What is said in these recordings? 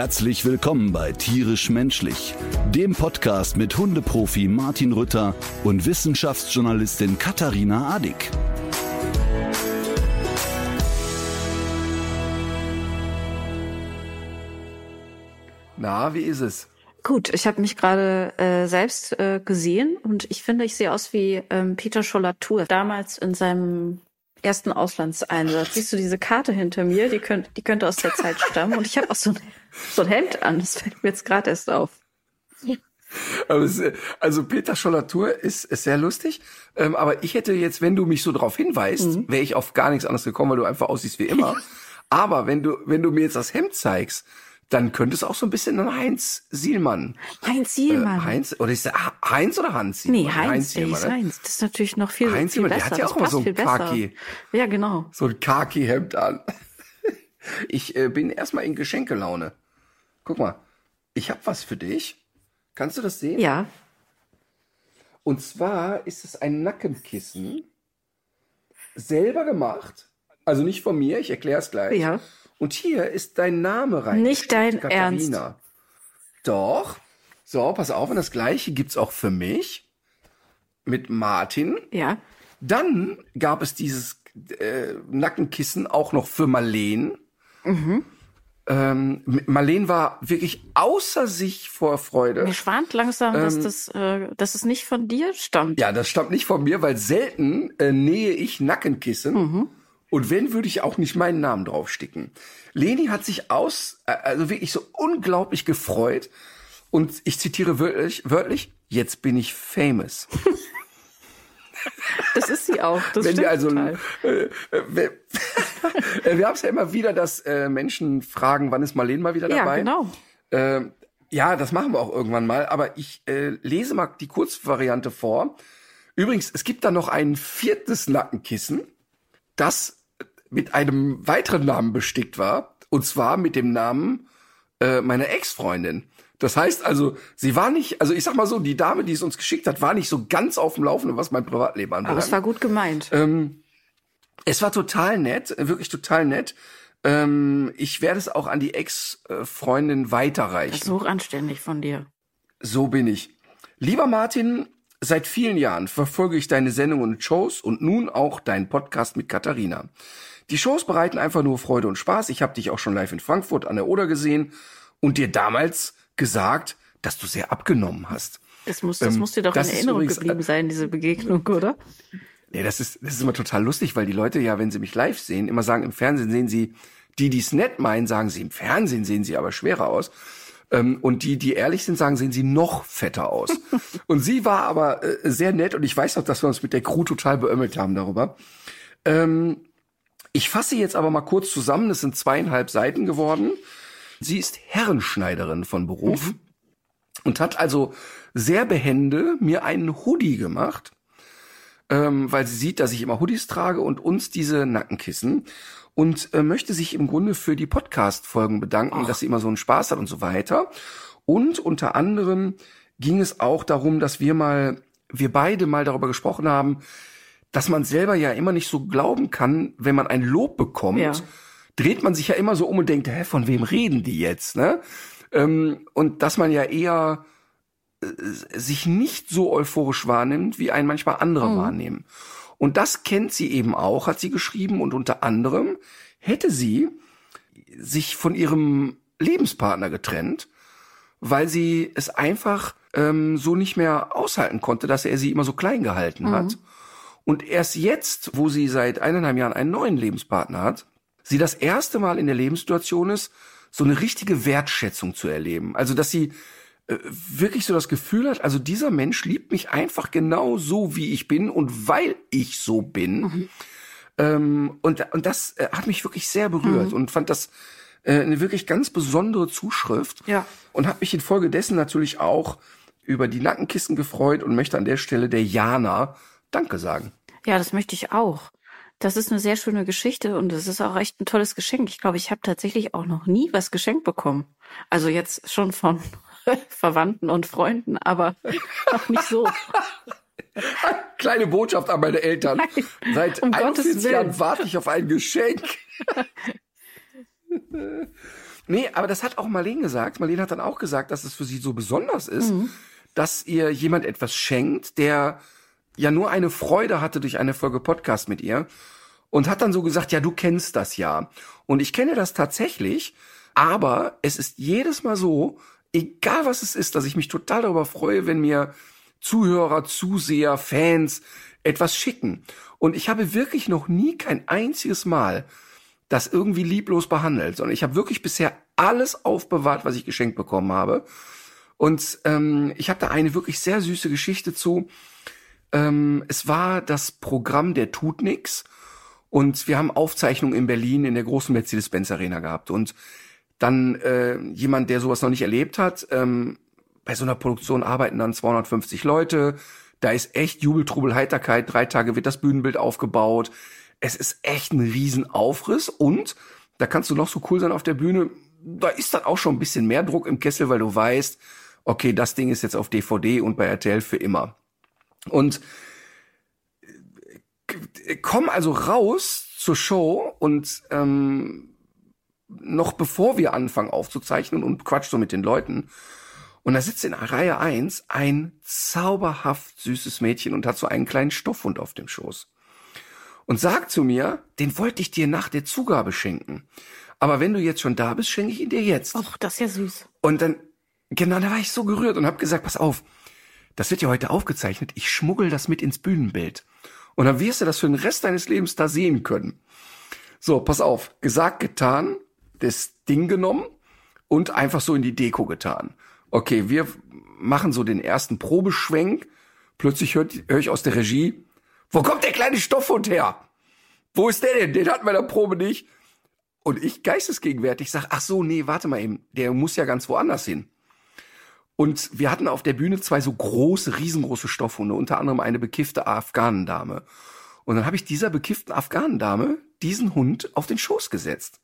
Herzlich willkommen bei Tierisch Menschlich, dem Podcast mit Hundeprofi Martin Rütter und Wissenschaftsjournalistin Katharina Adick. Na, wie ist es? Gut, ich habe mich gerade äh, selbst äh, gesehen und ich finde, ich sehe aus wie ähm, Peter Schollatur damals in seinem ersten Auslandseinsatz. Siehst du diese Karte hinter mir? Die, könnt, die könnte aus der Zeit stammen. Und ich habe auch so ein, so ein Hemd an. Das fällt mir jetzt gerade erst auf. Es, Also Peter Schollatur ist, ist sehr lustig. Ähm, aber ich hätte jetzt, wenn du mich so darauf hinweist, Mhm. wäre ich auf gar nichts anderes gekommen, weil du einfach aussiehst wie immer. aber wenn du, wenn du mir jetzt das Hemd zeigst, dann könnte es auch so ein bisschen ein Heinz Sielmann. Heinz Äh, Sielmann. Heinz, oder ist der Heinz oder Hans Sielmann? nee, Heinz, der hieß ne? Heinz. Das ist natürlich noch viel, Heinz viel Sielmann, der hat ja auch immer passt so ein. Khaki. Ja, genau. So ein Khaki-Hemd an. Ich äh, bin erstmal in Geschenkelaune. Guck mal, ich habe was für dich. Kannst du das sehen? Ja. Und zwar ist es ein Nackenkissen, selber gemacht. Also nicht von mir, ich erkläre es gleich. Ja. Und hier ist dein Name rein. Nicht dein Ernst. Doch. So, pass auf, und das gleiche gibt's auch für mich. Mit Martin. Ja. Dann gab es dieses äh, Nackenkissen auch noch für Marleen. Ähm, Marleen war wirklich außer sich vor Freude. Mir schwant langsam, dass das, äh, dass es nicht von dir stammt. Ähm, Ja, das stammt nicht von mir, weil selten äh, nähe ich Nackenkissen. Und wenn, würde ich auch nicht meinen Namen draufsticken. Leni hat sich aus, äh, also wirklich so unglaublich gefreut. Und ich zitiere wörtlich, wörtlich jetzt bin ich famous. Das ist sie auch. Das wenn stimmt wir also, total. äh, äh, wir, äh, wir haben es ja immer wieder, dass äh, Menschen fragen, wann ist Marlene mal wieder Ja, dabei? genau. Ähm, ja, das machen wir auch irgendwann mal, aber ich äh, lese mal die Kurzvariante vor. Übrigens, es gibt da noch ein viertes Nackenkissen, das mit einem weiteren Namen bestickt war, und zwar mit dem Namen äh, meiner Ex-Freundin. Das heißt also, sie war nicht, also ich sag mal so, die Dame, die es uns geschickt hat, war nicht so ganz auf dem Laufenden, was mein Privatleben anbelangt. Aber es war gut gemeint. Ähm, es war total nett, wirklich total nett. Ähm, ich werde es auch an die Ex-Freundin weiterreichen. Das ist hochanständig von dir. So bin ich. Lieber Martin, seit vielen Jahren verfolge ich deine Sendungen und Shows und nun auch deinen Podcast mit Katharina. Die Shows bereiten einfach nur Freude und Spaß. Ich habe dich auch schon live in Frankfurt an der Oder gesehen und dir damals gesagt, dass du sehr abgenommen hast. Das muss, das Ähm, muss dir doch in Erinnerung übrigens- geblieben sein, diese Begegnung, oder? Nee, das ist, das ist immer total lustig, weil die Leute ja, wenn sie mich live sehen, immer sagen, im Fernsehen sehen sie, die, die es nett meinen, sagen sie, im Fernsehen sehen sie aber schwerer aus. Ähm, und die, die ehrlich sind, sagen, sehen sie noch fetter aus. und sie war aber äh, sehr nett und ich weiß noch, dass wir uns mit der Crew total beömmelt haben darüber. Ähm, ich fasse jetzt aber mal kurz zusammen, das sind zweieinhalb Seiten geworden. Sie ist Herrenschneiderin von Beruf und hat also sehr behende mir einen Hoodie gemacht ähm, weil sie sieht, dass ich immer Hoodies trage und uns diese Nackenkissen und äh, möchte sich im Grunde für die Podcast-Folgen bedanken, dass sie immer so einen Spaß hat und so weiter. Und unter anderem ging es auch darum, dass wir mal, wir beide mal darüber gesprochen haben, dass man selber ja immer nicht so glauben kann, wenn man ein Lob bekommt, Ja. dreht man sich ja immer so um und denkt, hä, von wem reden die jetzt, ne? Ähm, und dass man ja eher sich nicht so euphorisch wahrnimmt, wie ein manchmal andere wahrnehmen. Und das kennt sie eben auch, hat sie geschrieben. Und unter anderem hätte sie sich von ihrem Lebenspartner getrennt, weil sie es einfach ähm, so nicht mehr aushalten konnte, dass er sie immer so klein gehalten hat. Und erst jetzt, wo sie seit eineinhalb Jahren einen neuen Lebenspartner hat, sie das erste Mal in der Lebenssituation ist, so eine richtige Wertschätzung zu erleben. Also, dass sie äh, wirklich so das Gefühl hat, also dieser Mensch liebt mich einfach genau so, wie ich bin und weil ich so bin. Ähm, und, und das äh, hat mich wirklich sehr berührt und fand das äh, eine wirklich ganz besondere Zuschrift. Ja. Und habe mich infolgedessen natürlich auch über die Nackenkissen gefreut und möchte an der Stelle der Jana Danke sagen. Ja, das möchte ich auch. Das ist eine sehr schöne Geschichte und es ist auch echt ein tolles Geschenk. Ich glaube, ich habe tatsächlich auch noch nie was geschenkt bekommen. Also jetzt schon von Verwandten und Freunden, aber noch nicht so. Kleine Botschaft an meine Eltern. Nein, Seit um 41 Gottes Willen. Jahren warte ich auf ein Geschenk. nee, aber das hat auch Marlene gesagt. Marlene hat dann auch gesagt, dass es für sie so besonders ist, Mhm. dass ihr jemand etwas schenkt, der ja nur eine Freude hatte durch eine Folge Podcast mit ihr und hat dann so gesagt, ja, du kennst das ja. Und ich kenne das tatsächlich, aber es ist jedes Mal so, egal was es ist, dass ich mich total darüber freue, wenn mir Zuhörer, Zuseher, Fans etwas schicken. Und ich habe wirklich noch nie kein einziges Mal das irgendwie lieblos behandelt, sondern ich habe wirklich bisher alles aufbewahrt, was ich geschenkt bekommen habe. Und ähm, ich habe da eine wirklich sehr süße Geschichte zu. Ähm, es war das Programm der Tut nix und wir haben Aufzeichnungen in Berlin in der großen Mercedes-Benz Arena gehabt. Und dann äh, jemand, der sowas noch nicht erlebt hat, ähm, bei so einer Produktion arbeiten dann 250 Leute, da ist echt Jubel, Trubel, Heiterkeit, drei Tage wird das Bühnenbild aufgebaut, es ist echt ein Riesenaufriss. Und da kannst du noch so cool sein auf der Bühne, da ist dann auch schon ein bisschen mehr Druck im Kessel, weil du weißt, okay, das Ding ist jetzt auf DVD und bei RTL für immer. Und äh, komm also raus zur Show und ähm, noch bevor wir anfangen aufzuzeichnen und quatsch so mit den Leuten. Und da sitzt in Reihe 1 ein zauberhaft süßes Mädchen und hat so einen kleinen Stoffhund auf dem Schoß. Und sagt zu mir, den wollte ich dir nach der Zugabe schenken. Aber wenn du jetzt schon da bist, schenke ich ihn dir jetzt. Och, das ist ja süß. Und dann, genau, da war ich so gerührt und habe gesagt, pass auf, das wird ja heute aufgezeichnet, ich schmuggel das mit ins Bühnenbild. Und dann wirst du das für den Rest deines Lebens da sehen können. So, pass auf, gesagt, getan, das Ding genommen und einfach so in die Deko getan. Okay, wir machen so den ersten Probeschwenk. Plötzlich höre hör ich aus der Regie, wo kommt der kleine Stoffhund her? Wo ist der denn? Den hatten wir in der Probe nicht. Und ich geistesgegenwärtig sag, ach so, nee, warte mal eben, der muss ja ganz woanders hin. Und wir hatten auf der Bühne zwei so große, riesengroße Stoffhunde, unter anderem eine bekiffte Afghanendame. Und dann habe ich dieser bekifften Afghanendame diesen Hund auf den Schoß gesetzt.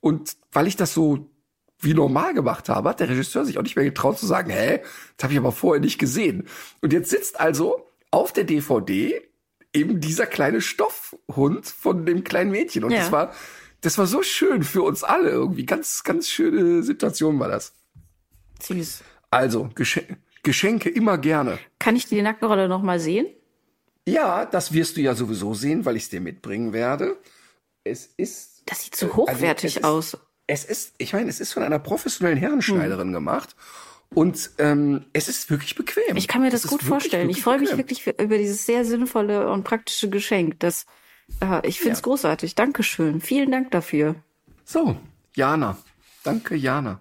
Und weil ich das so wie normal gemacht habe, hat der Regisseur sich auch nicht mehr getraut zu sagen, hä, das habe ich aber vorher nicht gesehen. Und jetzt sitzt also auf der DVD eben dieser kleine Stoffhund von dem kleinen Mädchen. Und Ja. das war, das war so schön für uns alle irgendwie. Ganz, ganz schöne Situation war das. Süß. Also, Gesche Geschenke immer gerne. Kann ich die Nackenrolle noch mal sehen? Ja, das wirst du ja sowieso sehen, weil ich es dir mitbringen werde. Es ist. Das sieht so Also, hochwertig es ist- aus. Es ist, ich meine, es ist von einer professionellen Herrenschneiderin gemacht. Und ähm, es ist wirklich bequem. Ich kann mir das Es ist gut wirklich, vorstellen. wirklich ich freue mich wirklich für, über dieses sehr sinnvolle und praktische Geschenk. Das, äh, ich finde es Ja. großartig. Dankeschön. Vielen Dank dafür. So, Jana. Danke, Jana.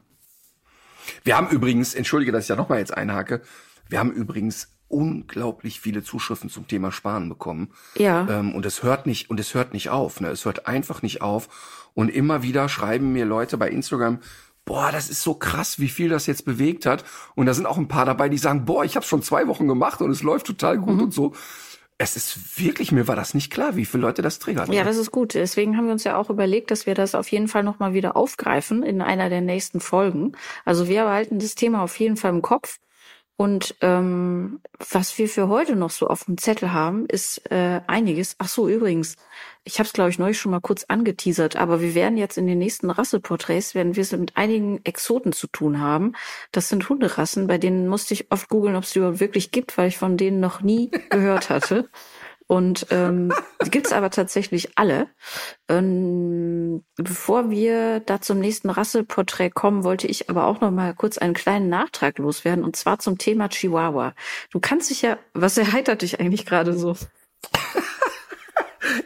Wir haben übrigens, entschuldige, dass ich ja nochmal jetzt einhake, wir haben übrigens unglaublich viele Zuschriften zum Thema Sparen bekommen. Ja. Ähm, und es hört nicht, und es hört nicht auf, ne? Es hört einfach nicht auf. Und immer wieder schreiben mir Leute bei Instagram, boah, das ist so krass, wie viel das jetzt bewegt hat. Und da sind auch ein paar dabei, die sagen, boah, ich habe schon zwei Wochen gemacht und es läuft total Mhm. gut und so. Es ist wirklich, mir war das nicht klar, wie viele Leute das triggert. Ja, das ist gut. Deswegen haben wir uns ja auch überlegt, dass wir das auf jeden Fall nochmal wieder aufgreifen in einer der nächsten Folgen. Also wir behalten das Thema auf jeden Fall im Kopf. Und ähm, was wir für heute noch so auf dem Zettel haben, ist äh, einiges. Ach so, übrigens, ich habe es glaube ich neulich schon mal kurz angeteasert, aber wir werden jetzt in den nächsten Rasseporträts werden wir es mit einigen Exoten zu tun haben. Das sind Hunderassen, bei denen musste ich oft googeln, ob es die überhaupt wirklich gibt, weil ich von denen noch nie gehört hatte. Und ähm, die gibt's aber tatsächlich alle. Ähm, bevor wir da zum nächsten Rasseporträt kommen, wollte ich aber auch noch mal kurz einen kleinen Nachtrag loswerden und zwar zum Thema Chihuahua. Du kannst dich ja, was erheitert dich eigentlich gerade so?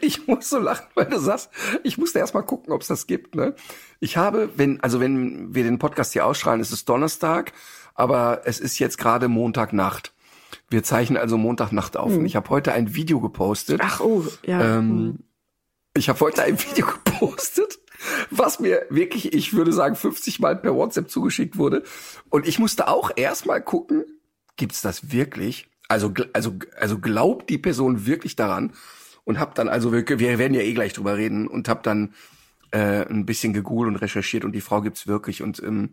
Ich muss so lachen, weil du sagst, ich musste erst mal gucken, ob es das gibt. Ne? Ich habe, wenn, also wenn wir den Podcast hier ausstrahlen, ist es Donnerstag, aber es ist jetzt gerade Montagnacht. Wir zeichnen also Montagnacht auf. Und ich habe heute ein Video gepostet. Ach oh, ja. Ähm, ich habe heute ein Video gepostet, was mir wirklich, ich würde sagen, 50 Mal per WhatsApp zugeschickt wurde. Und ich musste auch erst mal gucken, gibt's das wirklich? Also, also, also glaubt die Person wirklich daran? und hab dann also wir, wir werden ja eh gleich drüber reden und hab dann äh, ein bisschen gegoogelt und recherchiert und die Frau gibt's wirklich und ähm,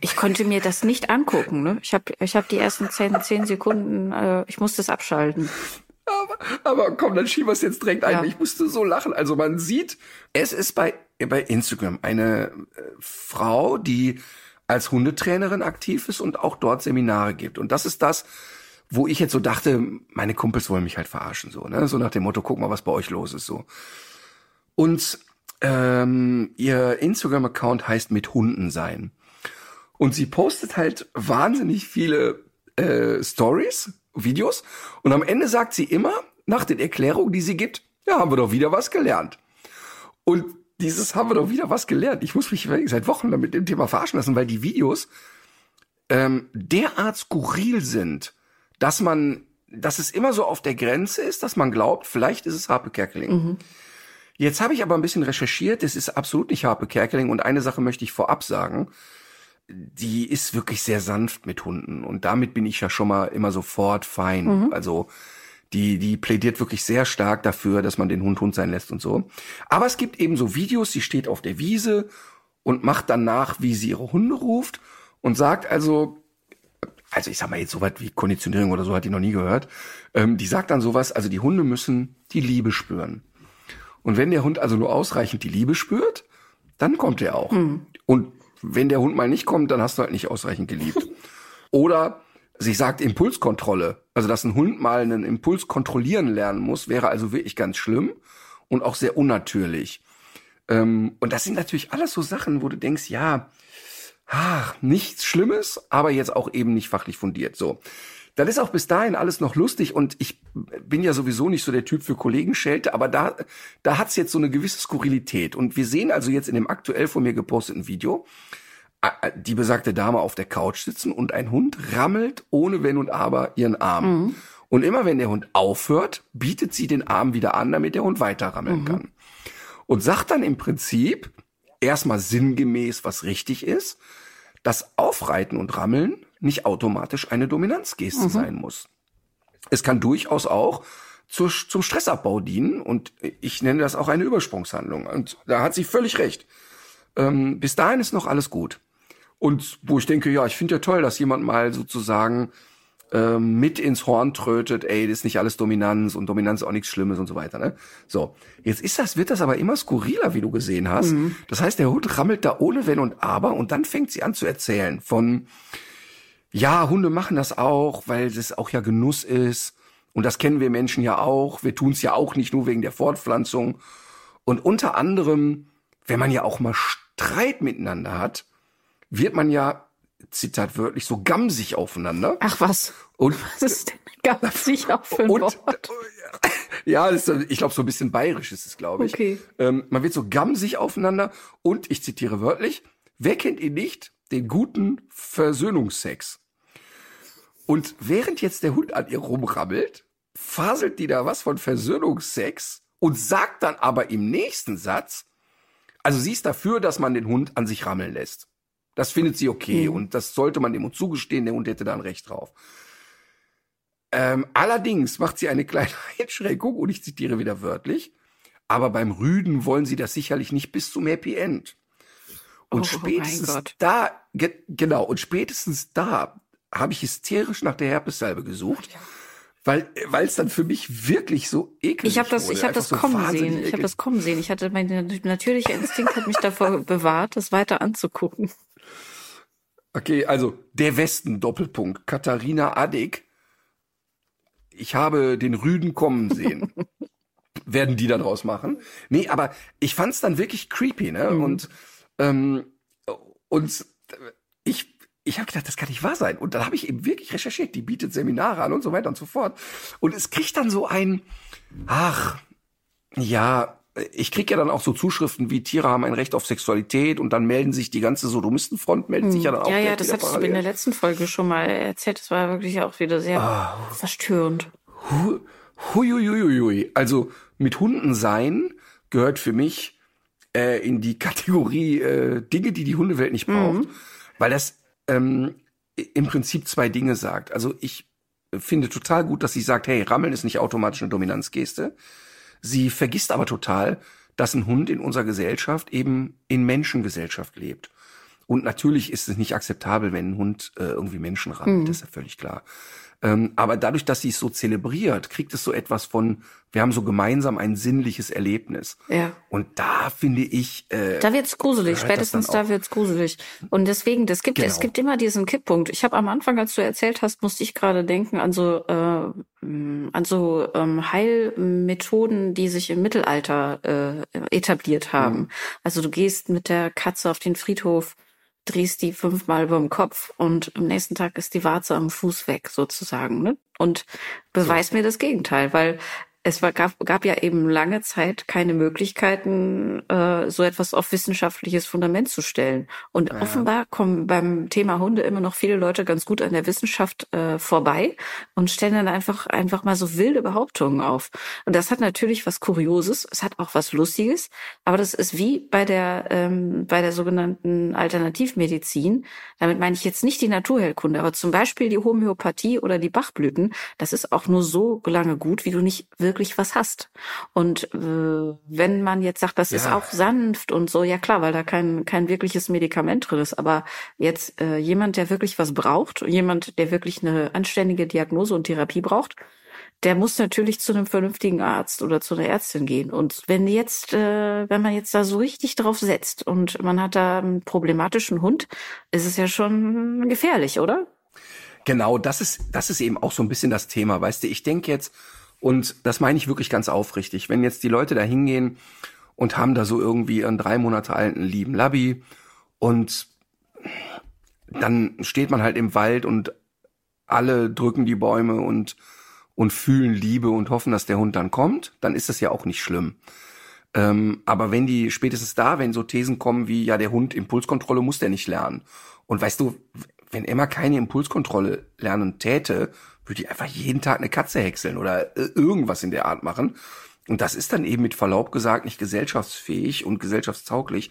Ich konnte mir das nicht angucken. Ne? Ich habe ich hab die ersten zehn, zehn Sekunden, äh, ich musste es abschalten. Aber, aber komm, dann schieben wir es jetzt direkt ein. Ja. Ich musste so lachen. Also man sieht, es ist bei, bei Instagram eine äh, Frau, die als Hundetrainerin aktiv ist und auch dort Seminare gibt. Und das ist das, wo ich jetzt so dachte, meine Kumpels wollen mich halt verarschen, so, ne? So nach dem Motto, guck mal, was bei euch los ist, so. Und ähm, ihr Instagram-Account heißt mit Hunden sein. Und sie postet halt wahnsinnig viele äh, Stories, Videos. Und am Ende sagt sie immer, nach den Erklärungen, die sie gibt, ja, haben wir doch wieder was gelernt. Und dieses haben wir doch wieder was gelernt. Ich muss mich seit Wochen damit dem Thema verarschen lassen, weil die Videos ähm, derart skurril sind, dass man, dass es immer so auf der Grenze ist, dass man glaubt, vielleicht ist es Harpe Kerkeling. Jetzt habe ich aber ein bisschen recherchiert, es ist absolut nicht Harpe Kerkeling und eine Sache möchte ich vorab sagen. Die ist wirklich sehr sanft mit Hunden und damit bin ich ja schon mal immer sofort fein. Also die, die plädiert wirklich sehr stark dafür, dass man den Hund Hund sein lässt und so. Aber es gibt eben so Videos, sie steht auf der Wiese und macht dann nach, wie sie ihre Hunde ruft und sagt also, also ich sag mal jetzt sowas wie Konditionierung oder so hat die noch nie gehört. Ähm, die sagt dann sowas, also die Hunde müssen die Liebe spüren. Und wenn der Hund also nur ausreichend die Liebe spürt, dann kommt er auch. Und wenn der Hund mal nicht kommt, dann hast du halt nicht ausreichend geliebt. Oder sie sagt Impulskontrolle. Also, dass ein Hund mal einen Impuls kontrollieren lernen muss, wäre also wirklich ganz schlimm und auch sehr unnatürlich. Ähm, und das sind natürlich alles so Sachen, wo du denkst, ja, ach, nichts Schlimmes, aber jetzt auch eben nicht fachlich fundiert. So. Dann ist auch bis dahin alles noch lustig und ich bin ja sowieso nicht so der Typ für Kollegenschelte, aber da, da hat's jetzt so eine gewisse Skurrilität. Und wir sehen also jetzt in dem aktuell von mir geposteten Video, die besagte Dame auf der Couch sitzen und ein Hund rammelt ohne Wenn und Aber ihren Arm. Und immer wenn der Hund aufhört, bietet sie den Arm wieder an, damit der Hund weiter rammeln kann. Und sagt dann im Prinzip erstmal sinngemäß, was richtig ist, dass Aufreiten und Rammeln nicht automatisch eine Dominanzgeste sein muss. Es kann durchaus auch zur, zum Stressabbau dienen und ich nenne das auch eine Übersprungshandlung. Und da hat sie völlig recht. Ähm, bis dahin ist noch alles gut. Und wo ich denke, ja, ich finde ja toll, dass jemand mal sozusagen ähm, mit ins Horn trötet, ey, das ist nicht alles Dominanz und Dominanz ist auch nichts Schlimmes und so weiter. Ne? So, jetzt ist das, wird das aber immer skurriler, wie du gesehen hast. Das heißt, der Hund rammelt da ohne Wenn und Aber und dann fängt sie an zu erzählen von, ja, Hunde machen das auch, weil das auch ja Genuss ist. Und das kennen wir Menschen ja auch. Wir tun es ja auch nicht nur wegen der Fortpflanzung. Und unter anderem, wenn man ja auch mal Streit miteinander hat, wird man ja, Zitat wörtlich, so gamsig aufeinander. Ach was, Und, was ist denn sicher für ein und Wort? ja, ist, ich glaube, so ein bisschen bayerisch ist es, glaube ich. Okay. Ähm, man wird so gamsig aufeinander und, ich zitiere wörtlich, wer kennt ihn nicht, den guten Versöhnungsex? Und während jetzt der Hund an ihr rumrammelt, faselt die da was von Versöhnungsex und sagt dann aber im nächsten Satz, also sie ist dafür, dass man den Hund an sich rammeln lässt. Das findet sie okay und das sollte man dem Hund zugestehen, der Hund hätte da ein Recht drauf. Ähm, allerdings macht sie eine kleine Einschränkung und ich zitiere wieder wörtlich, aber beim Rüden wollen sie das sicherlich nicht bis zum Happy End. Und Oh, spätestens Gott. da, ge genau, und spätestens da habe ich hysterisch nach der Herpessalbe gesucht, weil weil es dann für mich wirklich so eklig Ich habe das, wurde. ich habe das so kommen sehen. Ich habe das kommen sehen. Ich hatte mein natürlicher Instinkt hat mich davor bewahrt, das weiter anzugucken. Okay, also der Westen Doppelpunkt Katharina Adick. Ich habe den Rüden kommen sehen. Werden die dann draus machen? Nee, aber ich fand's dann wirklich creepy, ne? Und ähm, und ich ich habe gedacht, das kann nicht wahr sein. Und dann habe ich eben wirklich recherchiert. Die bietet Seminare an und so weiter und so fort. Und es kriegt dann so ein, ach, ja, ich krieg ja dann auch so Zuschriften wie Tiere haben ein Recht auf Sexualität und dann melden sich die ganze Sodomistenfront, meldet sich ja dann auch. ja, ja, das hattest du parallel. in der letzten Folge schon mal erzählt. Das war wirklich auch wieder sehr Ah. verstörend. Hu- Huiuiuiui. Also mit Hunden sein gehört für mich äh, in die Kategorie äh, Dinge, die die Hundewelt nicht braucht, weil das ähm, im Prinzip zwei Dinge sagt. Also ich finde total gut, dass sie sagt, hey, Rammeln ist nicht automatisch eine Dominanzgeste. Sie vergisst aber total, dass ein Hund in unserer Gesellschaft eben in Menschengesellschaft lebt. Und natürlich ist es nicht akzeptabel, wenn ein Hund äh, irgendwie Menschen rammt, mhm. das ist ja völlig klar. Ähm, aber dadurch, dass sie es so zelebriert, kriegt es so etwas von, wir haben so gemeinsam ein sinnliches Erlebnis. Ja. Und da finde ich. Äh, da wird's gruselig, spätestens da wird's gruselig. Und deswegen, das gibt, genau. es gibt immer diesen Kipppunkt. Ich habe am Anfang, als du erzählt hast, musste ich gerade denken an so äh, an so ähm, Heilmethoden, die sich im Mittelalter äh, etabliert haben. Mhm. Also du gehst mit der Katze auf den Friedhof drehst die fünfmal über dem Kopf und am nächsten Tag ist die Warze am Fuß weg, sozusagen. Ne? Und beweis so. mir das Gegenteil, weil es war, gab, gab ja eben lange Zeit keine Möglichkeiten, äh, so etwas auf wissenschaftliches Fundament zu stellen. Und ja. offenbar kommen beim Thema Hunde immer noch viele Leute ganz gut an der Wissenschaft äh, vorbei und stellen dann einfach einfach mal so wilde Behauptungen auf. Und das hat natürlich was Kurioses, es hat auch was Lustiges, aber das ist wie bei der ähm, bei der sogenannten Alternativmedizin. Damit meine ich jetzt nicht die Naturheilkunde, aber zum Beispiel die Homöopathie oder die Bachblüten. Das ist auch nur so lange gut, wie du nicht wirklich wirklich was hast. Und äh, wenn man jetzt sagt, das ja. ist auch sanft und so, ja klar, weil da kein, kein wirkliches Medikament drin ist. Aber jetzt äh, jemand, der wirklich was braucht, jemand, der wirklich eine anständige Diagnose und Therapie braucht, der muss natürlich zu einem vernünftigen Arzt oder zu einer Ärztin gehen. Und wenn jetzt, äh, wenn man jetzt da so richtig drauf setzt und man hat da einen problematischen Hund, ist es ja schon gefährlich, oder? Genau, das ist, das ist eben auch so ein bisschen das Thema. Weißt du, ich denke jetzt, und das meine ich wirklich ganz aufrichtig. Wenn jetzt die Leute da hingehen und haben da so irgendwie einen drei Monate alten lieben Labby und dann steht man halt im Wald und alle drücken die Bäume und, und fühlen Liebe und hoffen, dass der Hund dann kommt, dann ist das ja auch nicht schlimm. Ähm, aber wenn die spätestens da, wenn so Thesen kommen wie, ja, der Hund Impulskontrolle muss der nicht lernen. Und weißt du, wenn Emma keine Impulskontrolle lernen täte, würde ich einfach jeden Tag eine Katze häckseln oder äh, irgendwas in der Art machen. Und das ist dann eben mit Verlaub gesagt nicht gesellschaftsfähig und gesellschaftstauglich.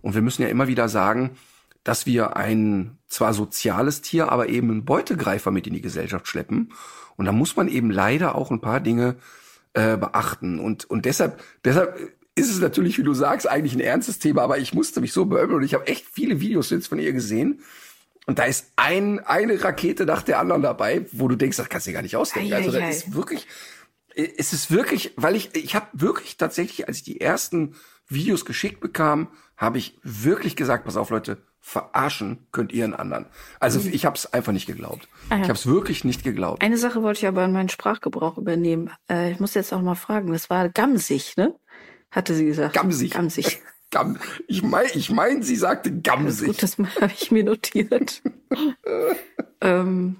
Und wir müssen ja immer wieder sagen, dass wir ein zwar soziales Tier, aber eben einen Beutegreifer mit in die Gesellschaft schleppen. Und da muss man eben leider auch ein paar Dinge äh, beachten. Und, und deshalb, deshalb ist es natürlich, wie du sagst, eigentlich ein ernstes Thema, aber ich musste mich so beömmeln und ich habe echt viele Videos jetzt von ihr gesehen. Und da ist ein, eine Rakete nach der anderen dabei, wo du denkst, das kannst du dir gar nicht ausdenken. Ei, also das ist wirklich, es ist wirklich, weil ich, ich habe wirklich tatsächlich, als ich die ersten Videos geschickt bekam, habe ich wirklich gesagt, pass auf Leute, verarschen könnt ihr einen anderen. Also mhm. ich habe es einfach nicht geglaubt. Ah, ja. Ich habe es wirklich nicht geglaubt. Eine Sache wollte ich aber in meinen Sprachgebrauch übernehmen. Äh, ich muss jetzt auch mal fragen, das war Gamsig, ne? Hatte sie gesagt. Gamsig. Gamsig. Gam ich meine, ich mein, sie sagte gamsig. Gut, das habe ich mir notiert. ähm,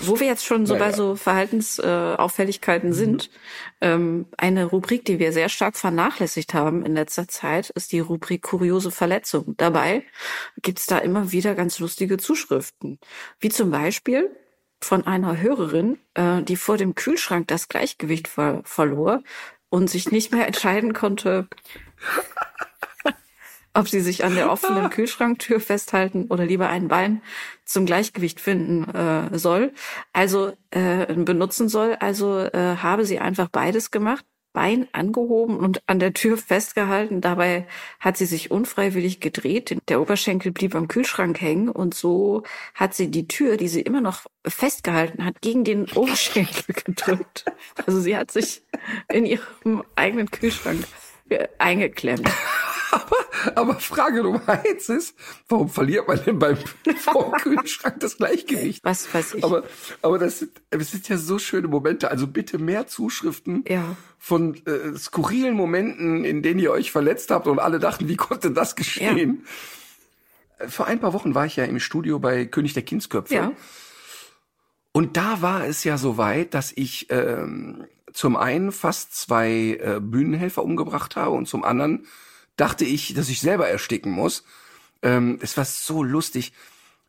wo wir jetzt schon so naja. bei so Verhaltensauffälligkeiten äh, sind, ähm, eine Rubrik, die wir sehr stark vernachlässigt haben in letzter Zeit, ist die Rubrik kuriose Verletzung. Dabei gibt's da immer wieder ganz lustige Zuschriften, wie zum Beispiel von einer Hörerin, äh, die vor dem Kühlschrank das Gleichgewicht ver verlor und sich nicht mehr entscheiden konnte, ob sie sich an der offenen Kühlschranktür festhalten oder lieber ein Bein zum Gleichgewicht finden äh, soll, also äh, benutzen soll. Also äh, habe sie einfach beides gemacht. Bein angehoben und an der Tür festgehalten. Dabei hat sie sich unfreiwillig gedreht. Der Oberschenkel blieb am Kühlschrank hängen und so hat sie die Tür, die sie immer noch festgehalten hat, gegen den Oberschenkel gedrückt. Also sie hat sich in ihrem eigenen Kühlschrank eingeklemmt. Aber, aber Frage Nummer eins ist, warum verliert man denn beim vom Kühlschrank das Gleichgewicht? Was weiß ich. Aber, aber das, sind, das sind ja so schöne Momente. Also bitte mehr Zuschriften ja. von äh, skurrilen Momenten, in denen ihr euch verletzt habt und alle dachten, wie konnte das geschehen? Ja. Vor ein paar Wochen war ich ja im Studio bei König der Kindsköpfe. Ja. Und da war es ja so weit, dass ich ähm, zum einen fast zwei äh, Bühnenhelfer umgebracht habe und zum anderen dachte ich, dass ich selber ersticken muss. Ähm, es war so lustig.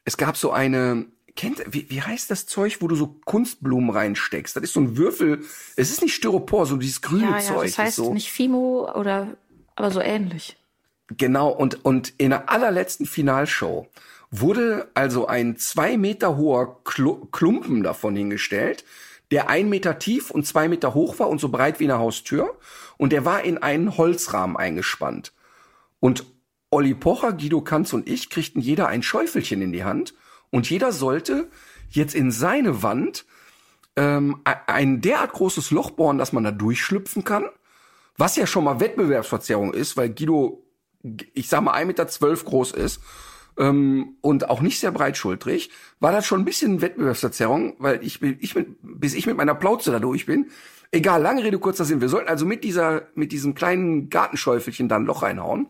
Es gab so eine, kennt, wie, wie heißt das Zeug, wo du so Kunstblumen reinsteckst? Das ist so ein Würfel. Es ist nicht Styropor, so dieses grüne ja, ja, Zeug. Das heißt so. nicht Fimo oder, aber so ähnlich. Genau. Und, und in der allerletzten Finalshow wurde also ein zwei Meter hoher Klumpen davon hingestellt, der ein Meter tief und zwei Meter hoch war und so breit wie eine Haustür. Und der war in einen Holzrahmen eingespannt. Und Olli Pocher, Guido Kanz und ich kriegten jeder ein Schäufelchen in die Hand. Und jeder sollte jetzt in seine Wand ähm, ein derart großes Loch bohren, dass man da durchschlüpfen kann. Was ja schon mal Wettbewerbsverzerrung ist, weil Guido, ich sag mal, 1,12 Meter groß ist ähm, und auch nicht sehr breitschultrig, war das schon ein bisschen Wettbewerbsverzerrung, weil ich, ich mit, bis ich mit meiner Plauze da durch bin. Egal, lange Rede, kurzer Sinn. Wir sollten also mit dieser, mit diesem kleinen Gartenschäufelchen dann ein Loch reinhauen.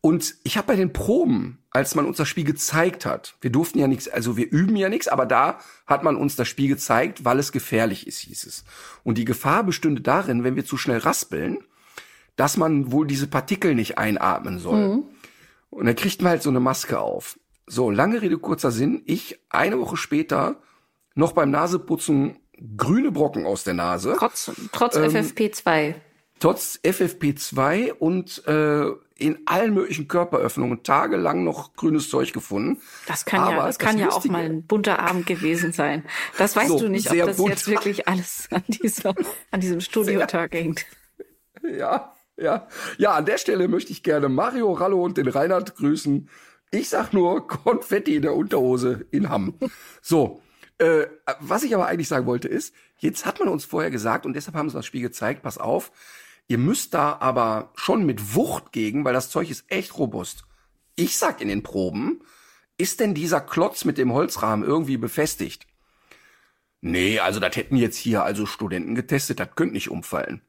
Und ich habe bei den Proben, als man uns das Spiel gezeigt hat, wir durften ja nichts, also wir üben ja nichts, aber da hat man uns das Spiel gezeigt, weil es gefährlich ist, hieß es. Und die Gefahr bestünde darin, wenn wir zu schnell raspeln, dass man wohl diese Partikel nicht einatmen soll. Mhm. Und dann kriegt man halt so eine Maske auf. So, lange Rede, kurzer Sinn. Ich eine Woche später noch beim Naseputzen grüne Brocken aus der Nase. Trotz, trotz ähm, FFP2. Trotz FFP2 und äh, in allen möglichen Körperöffnungen tagelang noch grünes Zeug gefunden. Das kann Aber ja, das kann das ja auch mal ein bunter Abend gewesen sein. Das weißt so, du nicht, ob das bunt. jetzt wirklich alles an, dieser, an diesem Studiotag hängt. Ja, ja. Ja, an der Stelle möchte ich gerne Mario Rallo und den Reinhard grüßen. Ich sag nur Konfetti in der Unterhose in Hamm. So. Äh, was ich aber eigentlich sagen wollte ist, jetzt hat man uns vorher gesagt und deshalb haben sie das Spiel gezeigt, pass auf, Ihr müsst da aber schon mit Wucht gegen, weil das Zeug ist echt robust. Ich sag in den Proben, ist denn dieser Klotz mit dem Holzrahmen irgendwie befestigt? Nee, also das hätten jetzt hier also Studenten getestet, das könnte nicht umfallen.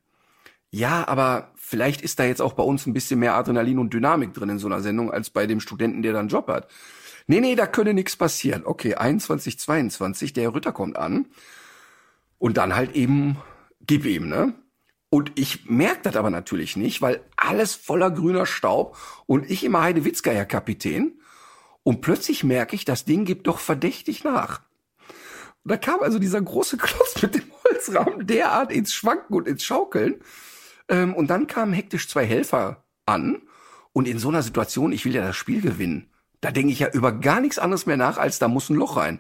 Ja, aber vielleicht ist da jetzt auch bei uns ein bisschen mehr Adrenalin und Dynamik drin in so einer Sendung als bei dem Studenten, der dann Job hat. Nee, nee, da könne nichts passieren. Okay, 21, 22, der Ritter kommt an. Und dann halt eben, gib ihm, ne? Und ich merke das aber natürlich nicht, weil alles voller grüner Staub und ich immer Heidewitzka ja Kapitän. Und plötzlich merke ich, das Ding gibt doch verdächtig nach. Und da kam also dieser große Klotz mit dem Holzrahmen derart ins Schwanken und ins Schaukeln. Ähm, und dann kamen hektisch zwei Helfer an. Und in so einer Situation, ich will ja das Spiel gewinnen. Da denke ich ja über gar nichts anderes mehr nach, als da muss ein Loch rein.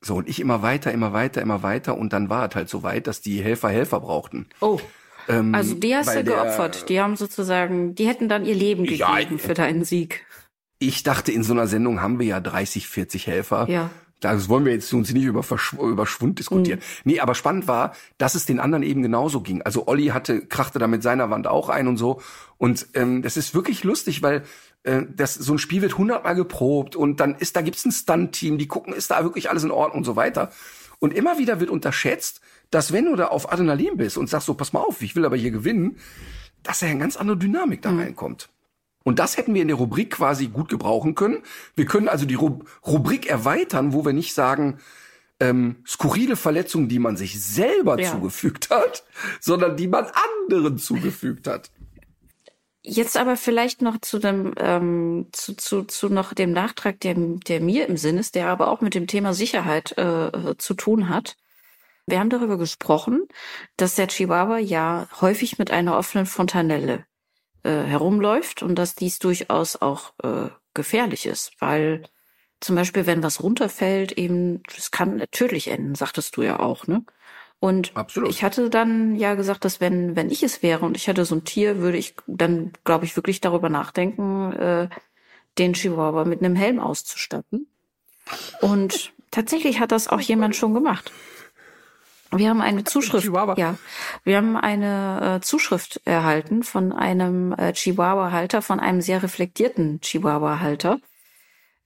So, und ich immer weiter, immer weiter, immer weiter. Und dann war es halt so weit, dass die Helfer Helfer brauchten. Oh. Ähm, also die hast du geopfert. Die haben sozusagen, die hätten dann ihr Leben gegeben ja, für deinen Sieg. Ich dachte, in so einer Sendung haben wir ja 30, 40 Helfer. Ja. Das wollen wir jetzt uns nicht über, Verschw über Schwund diskutieren. Mhm. Nee, aber spannend war, dass es den anderen eben genauso ging. Also Olli hatte, krachte da mit seiner Wand auch ein und so. Und ähm, das ist wirklich lustig, weil äh, das, so ein Spiel wird hundertmal geprobt und dann ist, da gibt's ein Stunt-Team, die gucken, ist da wirklich alles in Ordnung und so weiter. Und immer wieder wird unterschätzt, dass wenn du da auf Adrenalin bist und sagst so, pass mal auf, ich will aber hier gewinnen, dass da eine ganz andere Dynamik da mhm. reinkommt. Und das hätten wir in der Rubrik quasi gut gebrauchen können. Wir können also die Rub Rubrik erweitern, wo wir nicht sagen, ähm, skurrile Verletzungen, die man sich selber ja. zugefügt hat, sondern die man anderen zugefügt hat. Jetzt aber vielleicht noch zu dem ähm, zu, zu, zu noch dem Nachtrag, der, der mir im Sinn ist, der aber auch mit dem Thema Sicherheit äh, zu tun hat. Wir haben darüber gesprochen, dass der Chihuahua ja häufig mit einer offenen Fontanelle äh, herumläuft und dass dies durchaus auch äh, gefährlich ist, weil zum Beispiel, wenn was runterfällt, eben, das kann tödlich enden, sagtest du ja auch, ne? Und Absolut. ich hatte dann ja gesagt, dass wenn, wenn ich es wäre und ich hätte so ein Tier, würde ich dann, glaube ich, wirklich darüber nachdenken, äh, den Chihuahua mit einem Helm auszustatten. Und tatsächlich hat das auch jemand schon gemacht. Wir haben eine Zuschrift. Chihuahua. Ja, wir haben eine äh, Zuschrift erhalten von einem äh, Chihuahua-Halter, von einem sehr reflektierten Chihuahua-Halter